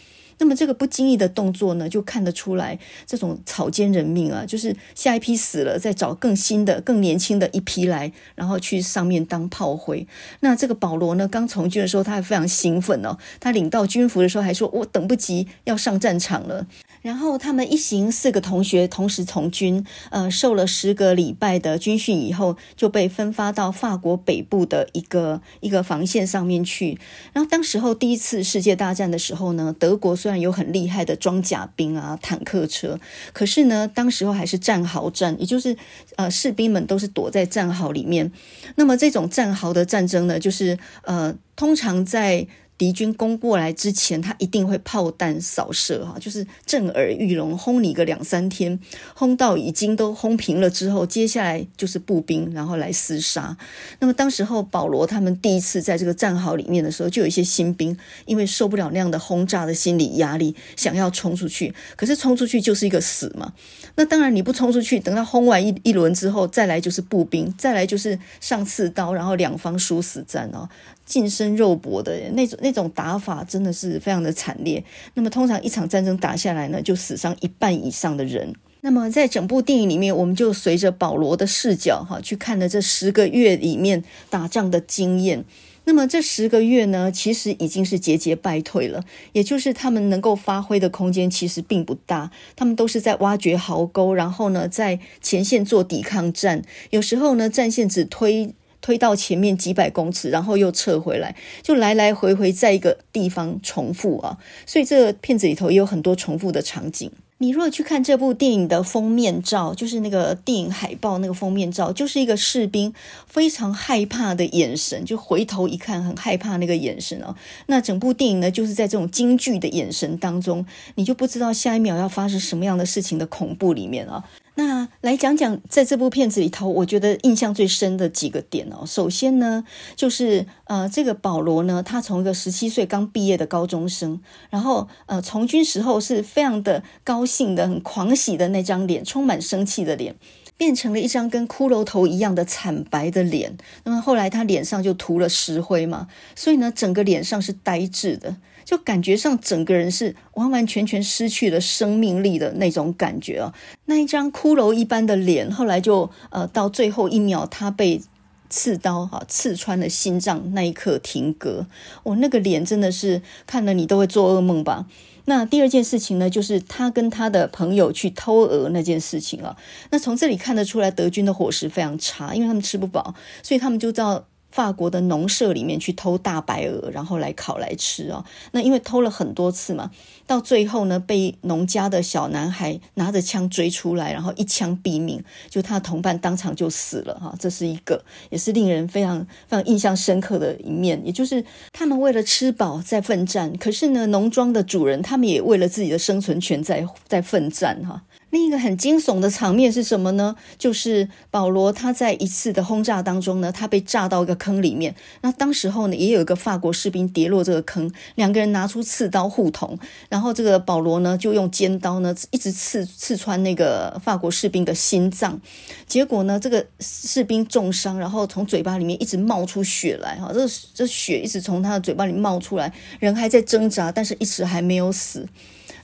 那么这个不经意的动作呢，就看得出来这种草菅人命啊，就是下一批死了，再找更新的、更年轻的一批来，然后去上面当炮灰。那这个保罗呢，刚从军的时候他还非常兴奋哦，他领到军服的时候还说：“我等不及要上战场了。”然后他们一行四个同学同时从军，呃，受了十个礼拜的军训以后，就被分发到法国北部的一个一个防线上面去。然后当时候第一次世界大战的时候呢，德国虽然有很厉害的装甲兵啊、坦克车，可是呢，当时候还是战壕战，也就是呃，士兵们都是躲在战壕里面。那么这种战壕的战争呢，就是呃，通常在敌军攻过来之前，他一定会炮弹扫射哈，就是震耳欲聋，轰你个两三天，轰到已经都轰平了之后，接下来就是步兵，然后来厮杀。那么当时候保罗他们第一次在这个战壕里面的时候，就有一些新兵因为受不了那样的轰炸的心理压力，想要冲出去，可是冲出去就是一个死嘛。那当然你不冲出去，等到轰完一一轮之后，再来就是步兵，再来就是上刺刀，然后两方殊死战哦。近身肉搏的那种那种打法真的是非常的惨烈。那么通常一场战争打下来呢，就死伤一半以上的人。那么在整部电影里面，我们就随着保罗的视角哈，去看了这十个月里面打仗的经验。那么这十个月呢，其实已经是节节败退了，也就是他们能够发挥的空间其实并不大。他们都是在挖掘壕沟，然后呢，在前线做抵抗战。有时候呢，战线只推。推到前面几百公尺，然后又撤回来，就来来回回在一个地方重复啊。所以这个片子里头也有很多重复的场景。你如果去看这部电影的封面照，就是那个电影海报那个封面照，就是一个士兵非常害怕的眼神，就回头一看很害怕那个眼神哦。那整部电影呢，就是在这种惊惧的眼神当中，你就不知道下一秒要发生什么样的事情的恐怖里面啊。那来讲讲，在这部片子里头，我觉得印象最深的几个点哦。首先呢，就是呃，这个保罗呢，他从一个十七岁刚毕业的高中生，然后呃，从军时候是非常的高兴的、很狂喜的那张脸，充满生气的脸，变成了一张跟骷髅头一样的惨白的脸。那么后来他脸上就涂了石灰嘛，所以呢，整个脸上是呆滞的。就感觉上整个人是完完全全失去了生命力的那种感觉啊！那一张骷髅一般的脸，后来就呃到最后一秒，他被刺刀哈刺穿了心脏，那一刻停格。我、那个脸真的是看了你都会做噩梦吧？那第二件事情呢，就是他跟他的朋友去偷鹅那件事情啊。那从这里看得出来，德军的伙食非常差，因为他们吃不饱，所以他们就到。法国的农舍里面去偷大白鹅，然后来烤来吃哦。那因为偷了很多次嘛，到最后呢，被农家的小男孩拿着枪追出来，然后一枪毙命，就他的同伴当场就死了哈。这是一个也是令人非常非常印象深刻的一面，也就是他们为了吃饱在奋战，可是呢，农庄的主人他们也为了自己的生存权在在奋战哈。另一个很惊悚的场面是什么呢？就是保罗他在一次的轰炸当中呢，他被炸到一个坑里面。那当时候呢，也有一个法国士兵跌落这个坑，两个人拿出刺刀互捅，然后这个保罗呢就用尖刀呢一直刺刺穿那个法国士兵的心脏，结果呢这个士兵重伤，然后从嘴巴里面一直冒出血来，哈，这这血一直从他的嘴巴里冒出来，人还在挣扎，但是一直还没有死。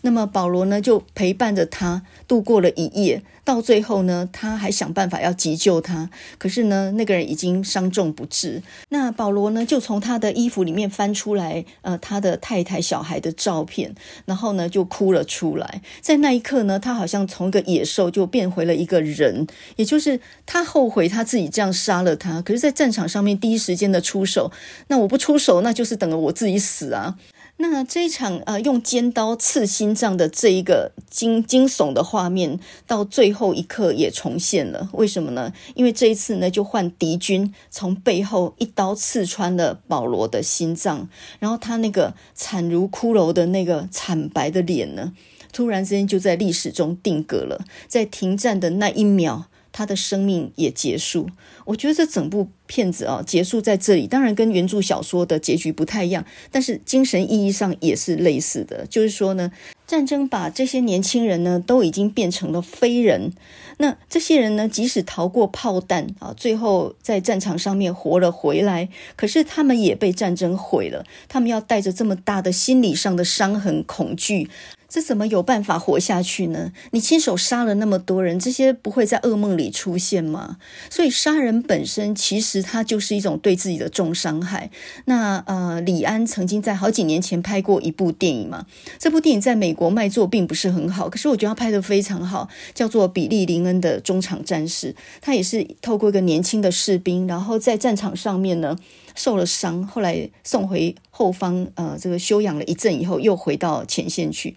那么保罗呢，就陪伴着他度过了一夜。到最后呢，他还想办法要急救他，可是呢，那个人已经伤重不治。那保罗呢，就从他的衣服里面翻出来，呃，他的太太、小孩的照片，然后呢，就哭了出来。在那一刻呢，他好像从一个野兽就变回了一个人，也就是他后悔他自己这样杀了他。可是，在战场上面第一时间的出手，那我不出手，那就是等着我自己死啊。那这一场呃用尖刀刺心脏的这一个惊惊悚的画面，到最后一刻也重现了。为什么呢？因为这一次呢，就换敌军从背后一刀刺穿了保罗的心脏，然后他那个惨如骷髅的那个惨白的脸呢，突然之间就在历史中定格了。在停战的那一秒，他的生命也结束。我觉得这整部片子啊，结束在这里，当然跟原著小说的结局不太一样，但是精神意义上也是类似的。就是说呢，战争把这些年轻人呢都已经变成了非人。那这些人呢，即使逃过炮弹啊，最后在战场上面活了回来，可是他们也被战争毁了。他们要带着这么大的心理上的伤痕、恐惧。这怎么有办法活下去呢？你亲手杀了那么多人，这些不会在噩梦里出现吗？所以杀人本身其实它就是一种对自己的重伤害。那呃，李安曾经在好几年前拍过一部电影嘛，这部电影在美国卖座并不是很好，可是我觉得他拍得非常好，叫做《比利林恩的中场战士》。他也是透过一个年轻的士兵，然后在战场上面呢。受了伤，后来送回后方，呃，这个休养了一阵以后，又回到前线去。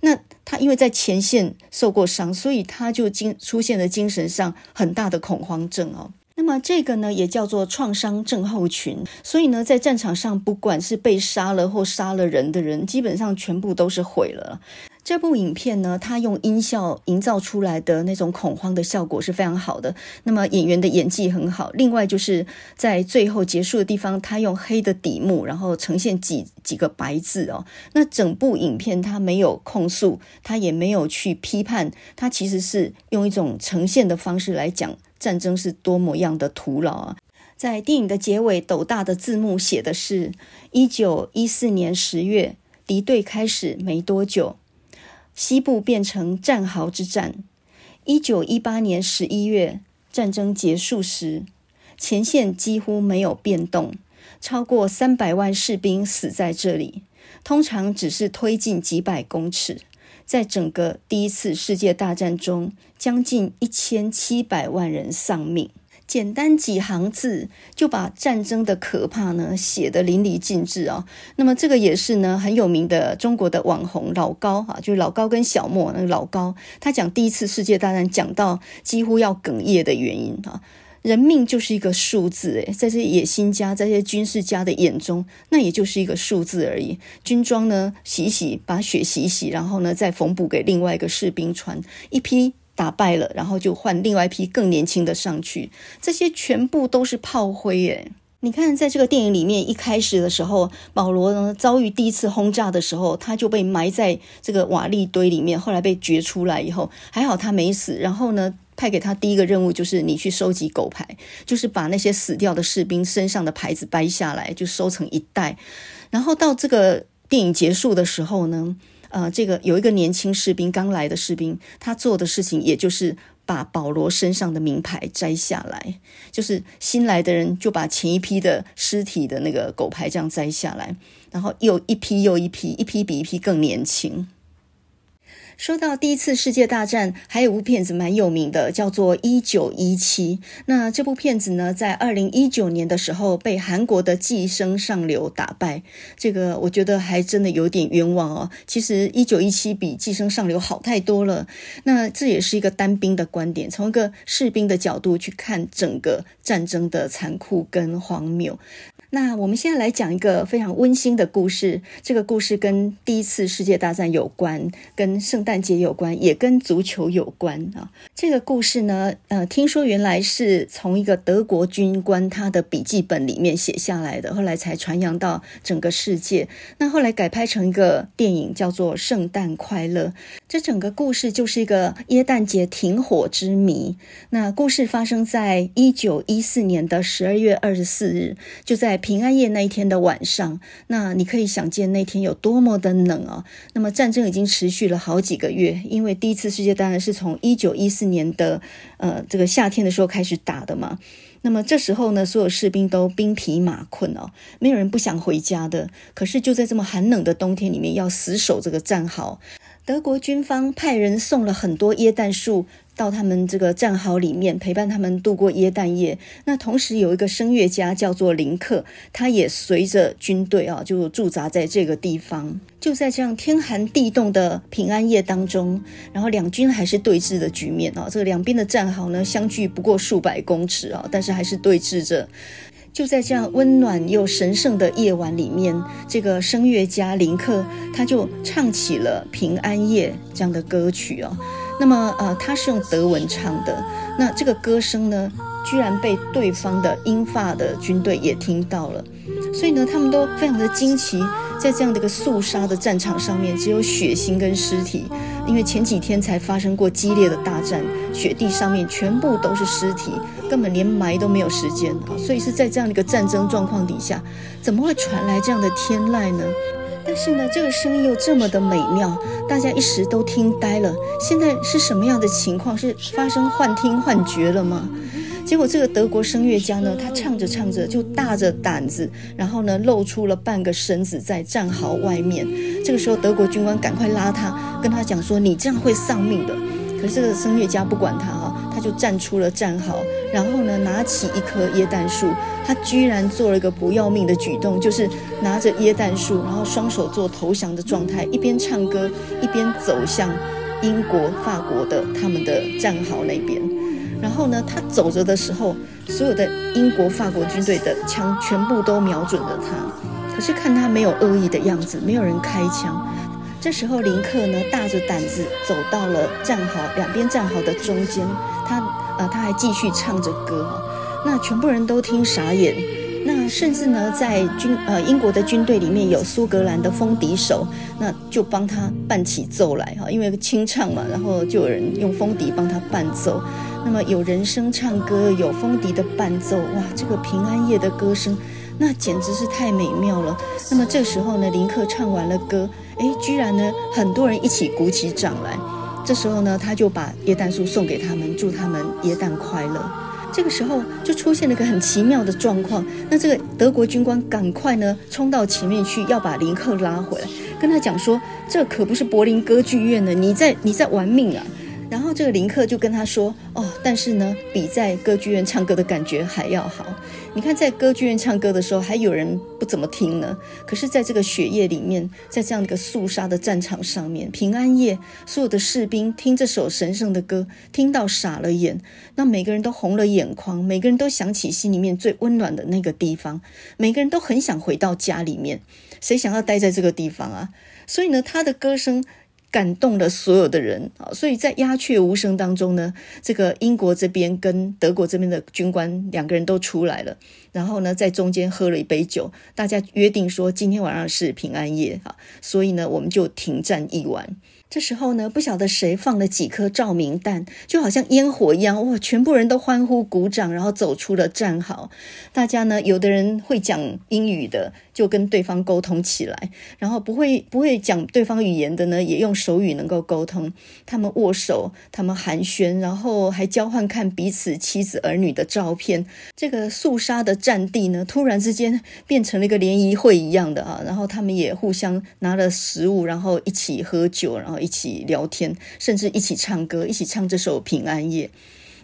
那他因为在前线受过伤，所以他就精出现了精神上很大的恐慌症哦。那么这个呢，也叫做创伤症候群。所以呢，在战场上，不管是被杀了或杀了人的人，基本上全部都是毁了。这部影片呢，它用音效营造出来的那种恐慌的效果是非常好的。那么演员的演技很好。另外就是在最后结束的地方，它用黑的底幕，然后呈现几几个白字哦。那整部影片它没有控诉，它也没有去批判，它其实是用一种呈现的方式来讲战争是多么样的徒劳啊。在电影的结尾，斗大的字幕写的是：一九一四年十月，敌对开始没多久。西部变成战壕之战。一九一八年十一月，战争结束时，前线几乎没有变动，超过三百万士兵死在这里。通常只是推进几百公尺。在整个第一次世界大战中，将近一千七百万人丧命。简单几行字就把战争的可怕呢写得淋漓尽致啊！那么这个也是呢很有名的中国的网红老高啊，就是老高跟小莫那个老高，他讲第一次世界大战讲到几乎要哽咽的原因啊，人命就是一个数字诶，在这些野心家、在这些军事家的眼中，那也就是一个数字而已。军装呢洗洗，把血洗洗，然后呢再缝补给另外一个士兵穿一批。打败了，然后就换另外一批更年轻的上去，这些全部都是炮灰耶。你看，在这个电影里面，一开始的时候，保罗呢遭遇第一次轰炸的时候，他就被埋在这个瓦砾堆里面，后来被掘出来以后，还好他没死。然后呢，派给他第一个任务就是你去收集狗牌，就是把那些死掉的士兵身上的牌子掰下来，就收成一袋。然后到这个电影结束的时候呢，呃，这个有一个年轻士兵，刚来的士兵，他做的事情也就是把保罗身上的名牌摘下来，就是新来的人就把前一批的尸体的那个狗牌这样摘下来，然后又一批又一批，一批比一批更年轻。说到第一次世界大战，还有部片子蛮有名的，叫做《一九一七》。那这部片子呢，在二零一九年的时候被韩国的《寄生上流》打败。这个我觉得还真的有点冤枉哦。其实《一九一七》比《寄生上流》好太多了。那这也是一个单兵的观点，从一个士兵的角度去看整个战争的残酷跟荒谬。那我们现在来讲一个非常温馨的故事。这个故事跟第一次世界大战有关，跟圣诞节有关，也跟足球有关啊。这个故事呢，呃，听说原来是从一个德国军官他的笔记本里面写下来的，后来才传扬到整个世界。那后来改拍成一个电影，叫做《圣诞快乐》。这整个故事就是一个耶诞节停火之谜。那故事发生在一九一四年的十二月二十四日，就在。平安夜那一天的晚上，那你可以想见那天有多么的冷啊！那么战争已经持续了好几个月，因为第一次世界大战是从一九一四年的呃这个夏天的时候开始打的嘛。那么这时候呢，所有士兵都兵疲马困哦，没有人不想回家的。可是就在这么寒冷的冬天里面，要死守这个战壕。德国军方派人送了很多椰蛋树到他们这个战壕里面，陪伴他们度过椰蛋夜。那同时有一个声乐家叫做林克，他也随着军队啊，就驻扎在这个地方。就在这样天寒地冻的平安夜当中，然后两军还是对峙的局面啊。这个两边的战壕呢，相距不过数百公尺啊，但是还是对峙着。就在这样温暖又神圣的夜晚里面，这个声乐家林克他就唱起了《平安夜》这样的歌曲哦。那么，呃，他是用德文唱的。那这个歌声呢，居然被对方的英法的军队也听到了。所以呢，他们都非常的惊奇，在这样的一个肃杀的战场上面，只有血腥跟尸体。因为前几天才发生过激烈的大战，雪地上面全部都是尸体，根本连埋都没有时间啊！所以是在这样的一个战争状况底下，怎么会传来这样的天籁呢？但是呢，这个声音又这么的美妙，大家一时都听呆了。现在是什么样的情况？是发生幻听幻觉了吗？结果这个德国声乐家呢，他唱着唱着就大着胆子，然后呢露出了半个身子在战壕外面。这个时候德国军官赶快拉他，跟他讲说：“你这样会丧命的。”可是这个声乐家不管他哈，他就站出了战壕，然后呢拿起一棵椰蛋树，他居然做了一个不要命的举动，就是拿着椰蛋树，然后双手做投降的状态，一边唱歌一边走向英国、法国的他们的战壕那边。然后呢，他走着的时候，所有的英国、法国军队的枪全部都瞄准了他。可是看他没有恶意的样子，没有人开枪。这时候林克呢，大着胆子走到了战壕两边战壕的中间，他呃他还继续唱着歌，那全部人都听傻眼。那甚至呢，在军呃英国的军队里面有苏格兰的风笛手，那就帮他伴起奏来哈，因为清唱嘛，然后就有人用风笛帮他伴奏。那么有人声唱歌，有风笛的伴奏，哇，这个平安夜的歌声，那简直是太美妙了。那么这时候呢，林克唱完了歌，诶，居然呢很多人一起鼓起掌来。这时候呢，他就把耶诞树送给他们，祝他们耶诞快乐。这个时候就出现了一个很奇妙的状况，那这个德国军官赶快呢冲到前面去，要把林克拉回来，跟他讲说：“这可不是柏林歌剧院呢，你在你在玩命啊！”然后这个林克就跟他说：“哦，但是呢，比在歌剧院唱歌的感觉还要好。你看，在歌剧院唱歌的时候，还有人不怎么听呢。可是，在这个雪夜里面，在这样一个肃杀的战场上面，平安夜，所有的士兵听这首神圣的歌，听到傻了眼，那每个人都红了眼眶，每个人都想起心里面最温暖的那个地方，每个人都很想回到家里面。谁想要待在这个地方啊？所以呢，他的歌声。”感动了所有的人啊！所以在鸦雀无声当中呢，这个英国这边跟德国这边的军官两个人都出来了，然后呢，在中间喝了一杯酒，大家约定说今天晚上是平安夜啊，所以呢，我们就停战一晚。这时候呢，不晓得谁放了几颗照明弹，就好像烟火一样，哇！全部人都欢呼鼓掌，然后走出了战壕。大家呢，有的人会讲英语的，就跟对方沟通起来；然后不会不会讲对方语言的呢，也用手语能够沟通。他们握手，他们寒暄，然后还交换看彼此妻子儿女的照片。这个肃杀的战地呢，突然之间变成了一个联谊会一样的啊！然后他们也互相拿了食物，然后一起喝酒，然后。一起聊天，甚至一起唱歌，一起唱这首《平安夜》。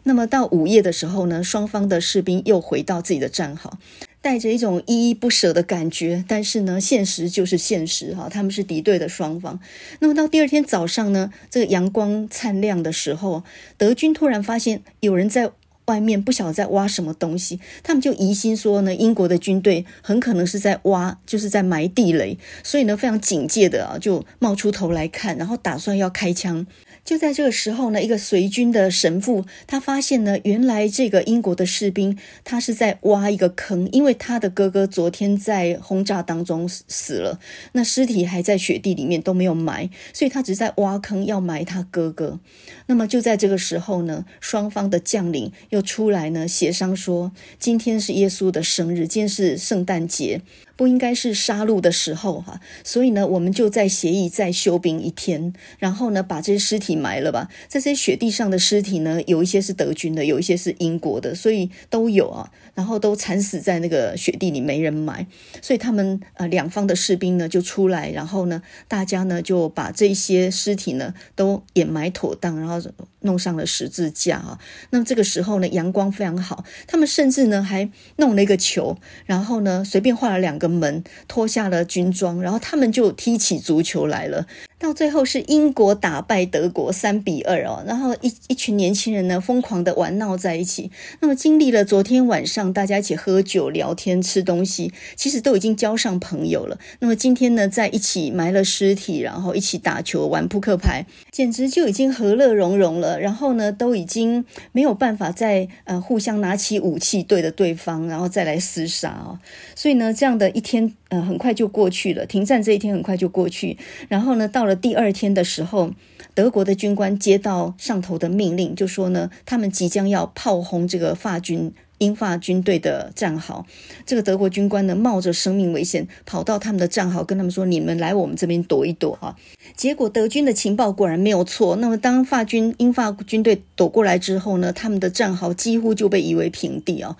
那么到午夜的时候呢，双方的士兵又回到自己的战壕，带着一种依依不舍的感觉。但是呢，现实就是现实哈，他们是敌对的双方。那么到第二天早上呢，这个阳光灿亮的时候，德军突然发现有人在。外面不晓得在挖什么东西，他们就疑心说呢，英国的军队很可能是在挖，就是在埋地雷，所以呢，非常警戒的啊，就冒出头来看，然后打算要开枪。就在这个时候呢，一个随军的神父他发现呢，原来这个英国的士兵他是在挖一个坑，因为他的哥哥昨天在轰炸当中死了，那尸体还在雪地里面都没有埋，所以他只是在挖坑要埋他哥哥。那么就在这个时候呢，双方的将领又出来呢协商说，今天是耶稣的生日，今天是圣诞节。不应该是杀戮的时候哈，所以呢，我们就在协议再休兵一天，然后呢，把这些尸体埋了吧。这些雪地上的尸体呢，有一些是德军的，有一些是英国的，所以都有啊。然后都惨死在那个雪地里，没人埋。所以他们呃两方的士兵呢就出来，然后呢，大家呢就把这些尸体呢都掩埋妥当，然后弄上了十字架啊。那么这个时候呢，阳光非常好，他们甚至呢还弄了一个球，然后呢随便画了两个。门脱下了军装，然后他们就踢起足球来了。到最后是英国打败德国三比二哦，然后一一群年轻人呢疯狂的玩闹在一起。那么经历了昨天晚上大家一起喝酒聊天吃东西，其实都已经交上朋友了。那么今天呢在一起埋了尸体，然后一起打球玩扑克牌，简直就已经和乐融融了。然后呢都已经没有办法再呃互相拿起武器对着对方，然后再来厮杀哦。所以呢这样的一天呃很快就过去了，停战这一天很快就过去。然后呢到了第二天的时候，德国的军官接到上头的命令，就说呢，他们即将要炮轰这个法军。英法军队的战壕，这个德国军官呢，冒着生命危险跑到他们的战壕，跟他们说：“你们来我们这边躲一躲啊！”结果德军的情报果然没有错。那么当法军英法军队躲过来之后呢，他们的战壕几乎就被夷为平地啊。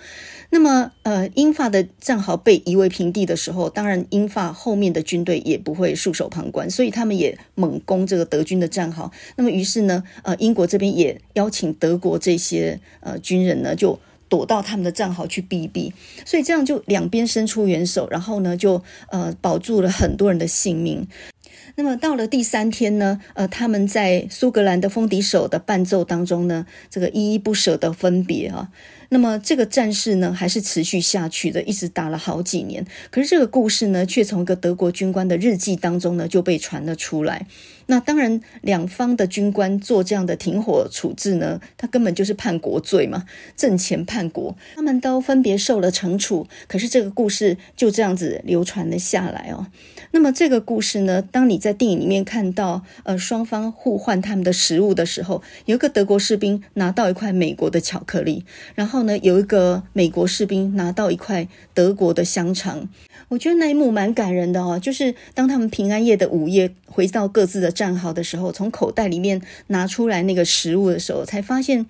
那么呃，英法的战壕被夷为平地的时候，当然英法后面的军队也不会袖手旁观，所以他们也猛攻这个德军的战壕。那么于是呢，呃，英国这边也邀请德国这些呃军人呢，就。躲到他们的战壕去避避，所以这样就两边伸出援手，然后呢就呃保住了很多人的性命。那么到了第三天呢，呃，他们在苏格兰的风笛手的伴奏当中呢，这个依依不舍的分别啊。那么这个战事呢，还是持续下去的，一直打了好几年。可是这个故事呢，却从一个德国军官的日记当中呢，就被传了出来。那当然，两方的军官做这样的停火处置呢，他根本就是叛国罪嘛，阵前叛国。他们都分别受了惩处。可是这个故事就这样子流传了下来哦。那么这个故事呢，当你在电影里面看到，呃，双方互换他们的食物的时候，有一个德国士兵拿到一块美国的巧克力，然后呢，有一个美国士兵拿到一块德国的香肠。我觉得那一幕蛮感人的哦，就是当他们平安夜的午夜回到各自的战壕的时候，从口袋里面拿出来那个食物的时候，才发现，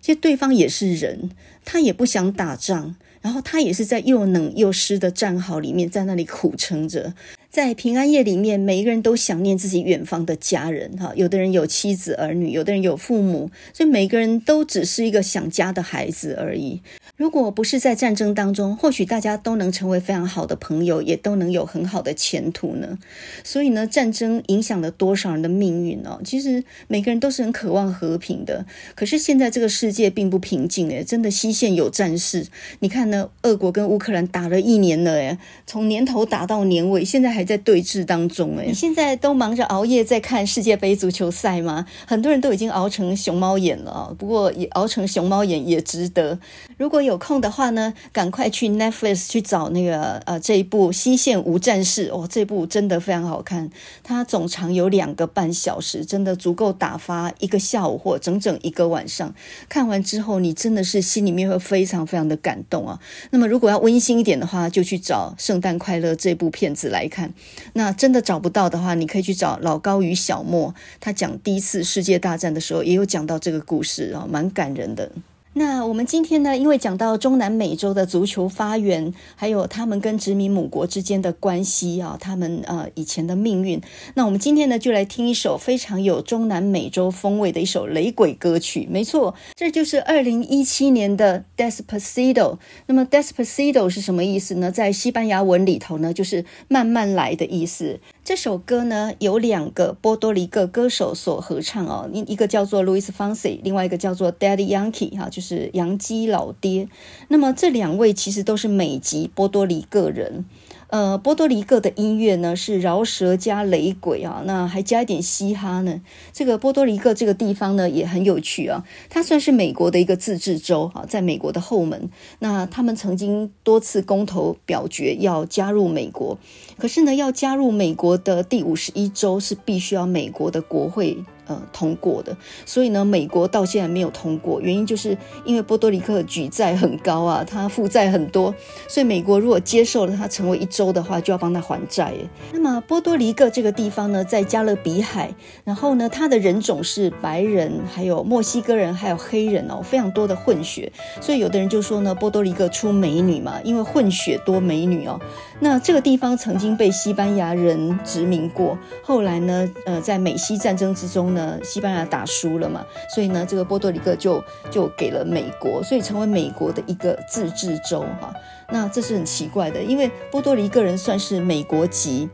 其实对方也是人，他也不想打仗，然后他也是在又冷又湿的战壕里面在那里苦撑着。在平安夜里面，每一个人都想念自己远方的家人哈，有的人有妻子儿女，有的人有父母，所以每个人都只是一个想家的孩子而已。如果不是在战争当中，或许大家都能成为非常好的朋友，也都能有很好的前途呢。所以呢，战争影响了多少人的命运哦？其实每个人都是很渴望和平的。可是现在这个世界并不平静诶，真的西线有战事。你看呢，俄国跟乌克兰打了一年了诶，从年头打到年尾，现在还在对峙当中诶。你现在都忙着熬夜在看世界杯足球赛吗？很多人都已经熬成熊猫眼了，不过也熬成熊猫眼也值得。如果有有空的话呢，赶快去 Netflix 去找那个呃这一部《西线无战事》哦，这部真的非常好看，它总长有两个半小时，真的足够打发一个下午或整整一个晚上。看完之后，你真的是心里面会非常非常的感动啊。那么如果要温馨一点的话，就去找《圣诞快乐》这部片子来看。那真的找不到的话，你可以去找老高与小莫，他讲第一次世界大战的时候也有讲到这个故事啊，蛮感人的。那我们今天呢，因为讲到中南美洲的足球发源，还有他们跟殖民母国之间的关系啊，他们呃以前的命运。那我们今天呢，就来听一首非常有中南美洲风味的一首雷鬼歌曲。没错，这就是 二零一七年的 Despacito。那么 Despacito 是什么意思呢？在西班牙文里头呢，就是慢慢来的意思。这首歌呢，有两个波多黎各歌手所合唱哦，一一个叫做 Luis Fonsi，另外一个叫做 Daddy Yankee 哈，就是杨基老爹。那么这两位其实都是美籍波多黎各人。呃，波多黎各的音乐呢是饶舌加雷鬼啊，那还加一点嘻哈呢。这个波多黎各这个地方呢也很有趣啊，它算是美国的一个自治州啊，在美国的后门。那他们曾经多次公投表决要加入美国，可是呢，要加入美国的第五十一州是必须要美国的国会。呃，通过的，所以呢，美国到现在没有通过，原因就是因为波多黎各举债很高啊，他负债很多，所以美国如果接受了他成为一州的话，就要帮他还债。那么波多黎各这个地方呢，在加勒比海，然后呢，他的人种是白人，还有墨西哥人，还有黑人哦，非常多的混血，所以有的人就说呢，波多黎各出美女嘛，因为混血多美女哦。那这个地方曾经被西班牙人殖民过，后来呢，呃，在美西战争之中呢，西班牙打输了嘛，所以呢，这个波多黎各就就给了美国，所以成为美国的一个自治州哈。那这是很奇怪的，因为波多黎各人算是美国籍，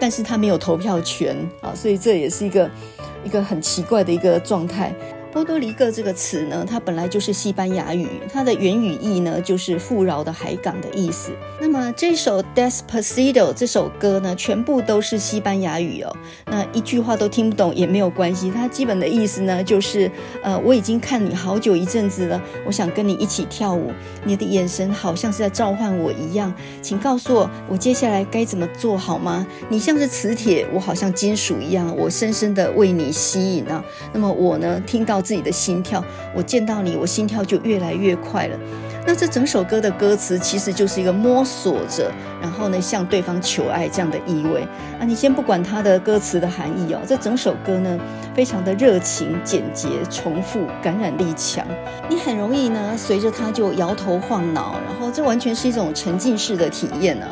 但是他没有投票权啊，所以这也是一个一个很奇怪的一个状态。波多黎各这个词呢，它本来就是西班牙语，它的原语意呢就是富饶的海港的意思。那么这首 Despacito 这首歌呢，全部都是西班牙语哦。那一句话都听不懂也没有关系，它基本的意思呢就是，呃，我已经看你好久一阵子了，我想跟你一起跳舞。你的眼神好像是在召唤我一样，请告诉我，我接下来该怎么做好吗？你像是磁铁，我好像金属一样，我深深的为你吸引啊。那么我呢，听到。自己的心跳，我见到你，我心跳就越来越快了。那这整首歌的歌词其实就是一个摸索着，然后呢向对方求爱这样的意味啊。你先不管它的歌词的含义哦，这整首歌呢非常的热情、简洁、重复、感染力强，你很容易呢随着它就摇头晃脑，然后这完全是一种沉浸式的体验呢、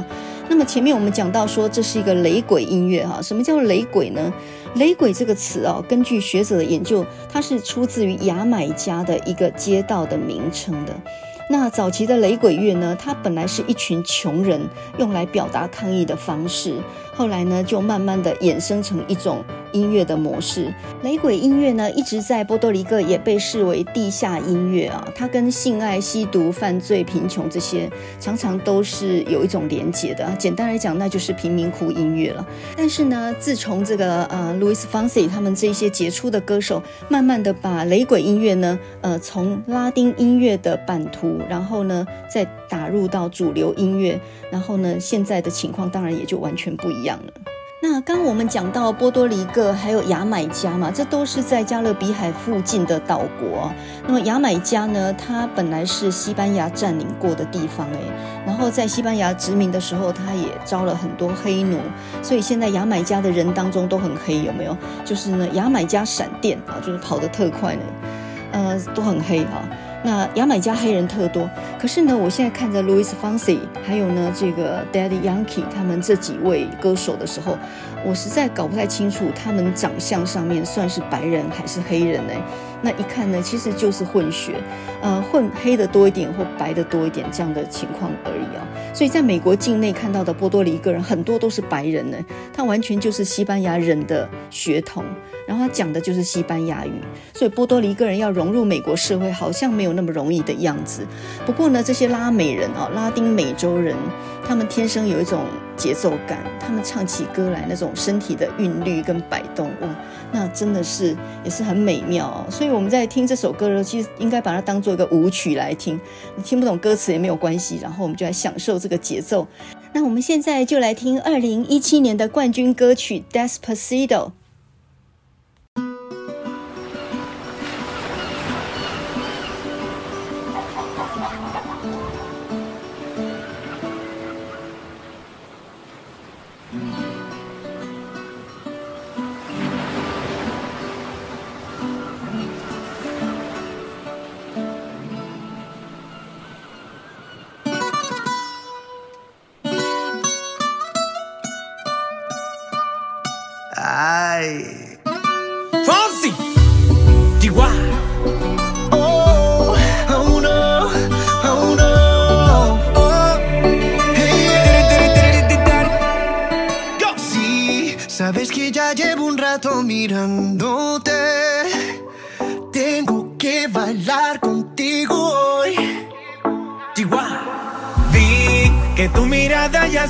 那么前面我们讲到说这是一个雷鬼音乐哈，什么叫雷鬼呢？雷鬼这个词啊，根据学者的研究，它是出自于牙买加的一个街道的名称的。那早期的雷鬼乐呢，它本来是一群穷人用来表达抗议的方式，后来呢，就慢慢的衍生成一种音乐的模式。雷鬼音乐呢，一直在波多黎各也被视为地下音乐啊，它跟性爱、吸毒、犯罪、贫穷这些常常都是有一种连结的。简单来讲，那就是贫民窟音乐了。但是呢，自从这个呃，Louis Fonsi 他们这些杰出的歌手，慢慢的把雷鬼音乐呢，呃，从拉丁音乐的版图。然后呢，再打入到主流音乐，然后呢，现在的情况当然也就完全不一样了。那刚我们讲到波多黎各还有牙买加嘛，这都是在加勒比海附近的岛国。那么牙买加呢，它本来是西班牙占领过的地方，诶，然后在西班牙殖民的时候，它也招了很多黑奴，所以现在牙买加的人当中都很黑，有没有？就是呢，牙买加闪电啊，就是跑得特快呢，呃，都很黑啊。那牙买加黑人特多，可是呢，我现在看着 Louis Fonsi，还有呢这个 Daddy Yankee 他们这几位歌手的时候，我实在搞不太清楚他们长相上面算是白人还是黑人呢？那一看呢，其实就是混血，呃，混黑的多一点或白的多一点这样的情况而已啊。所以在美国境内看到的波多黎各人很多都是白人呢，他完全就是西班牙人的血统。然后他讲的就是西班牙语，所以波多黎各人要融入美国社会，好像没有那么容易的样子。不过呢，这些拉美人啊，拉丁美洲人，他们天生有一种节奏感，他们唱起歌来那种身体的韵律跟摆动，哇，那真的是也是很美妙哦。所以我们在听这首歌的时候，其实应该把它当做一个舞曲来听，你听不懂歌词也没有关系，然后我们就来享受这个节奏。那我们现在就来听二零一七年的冠军歌曲《Despacito》。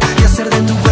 y hacer de tu cuerpo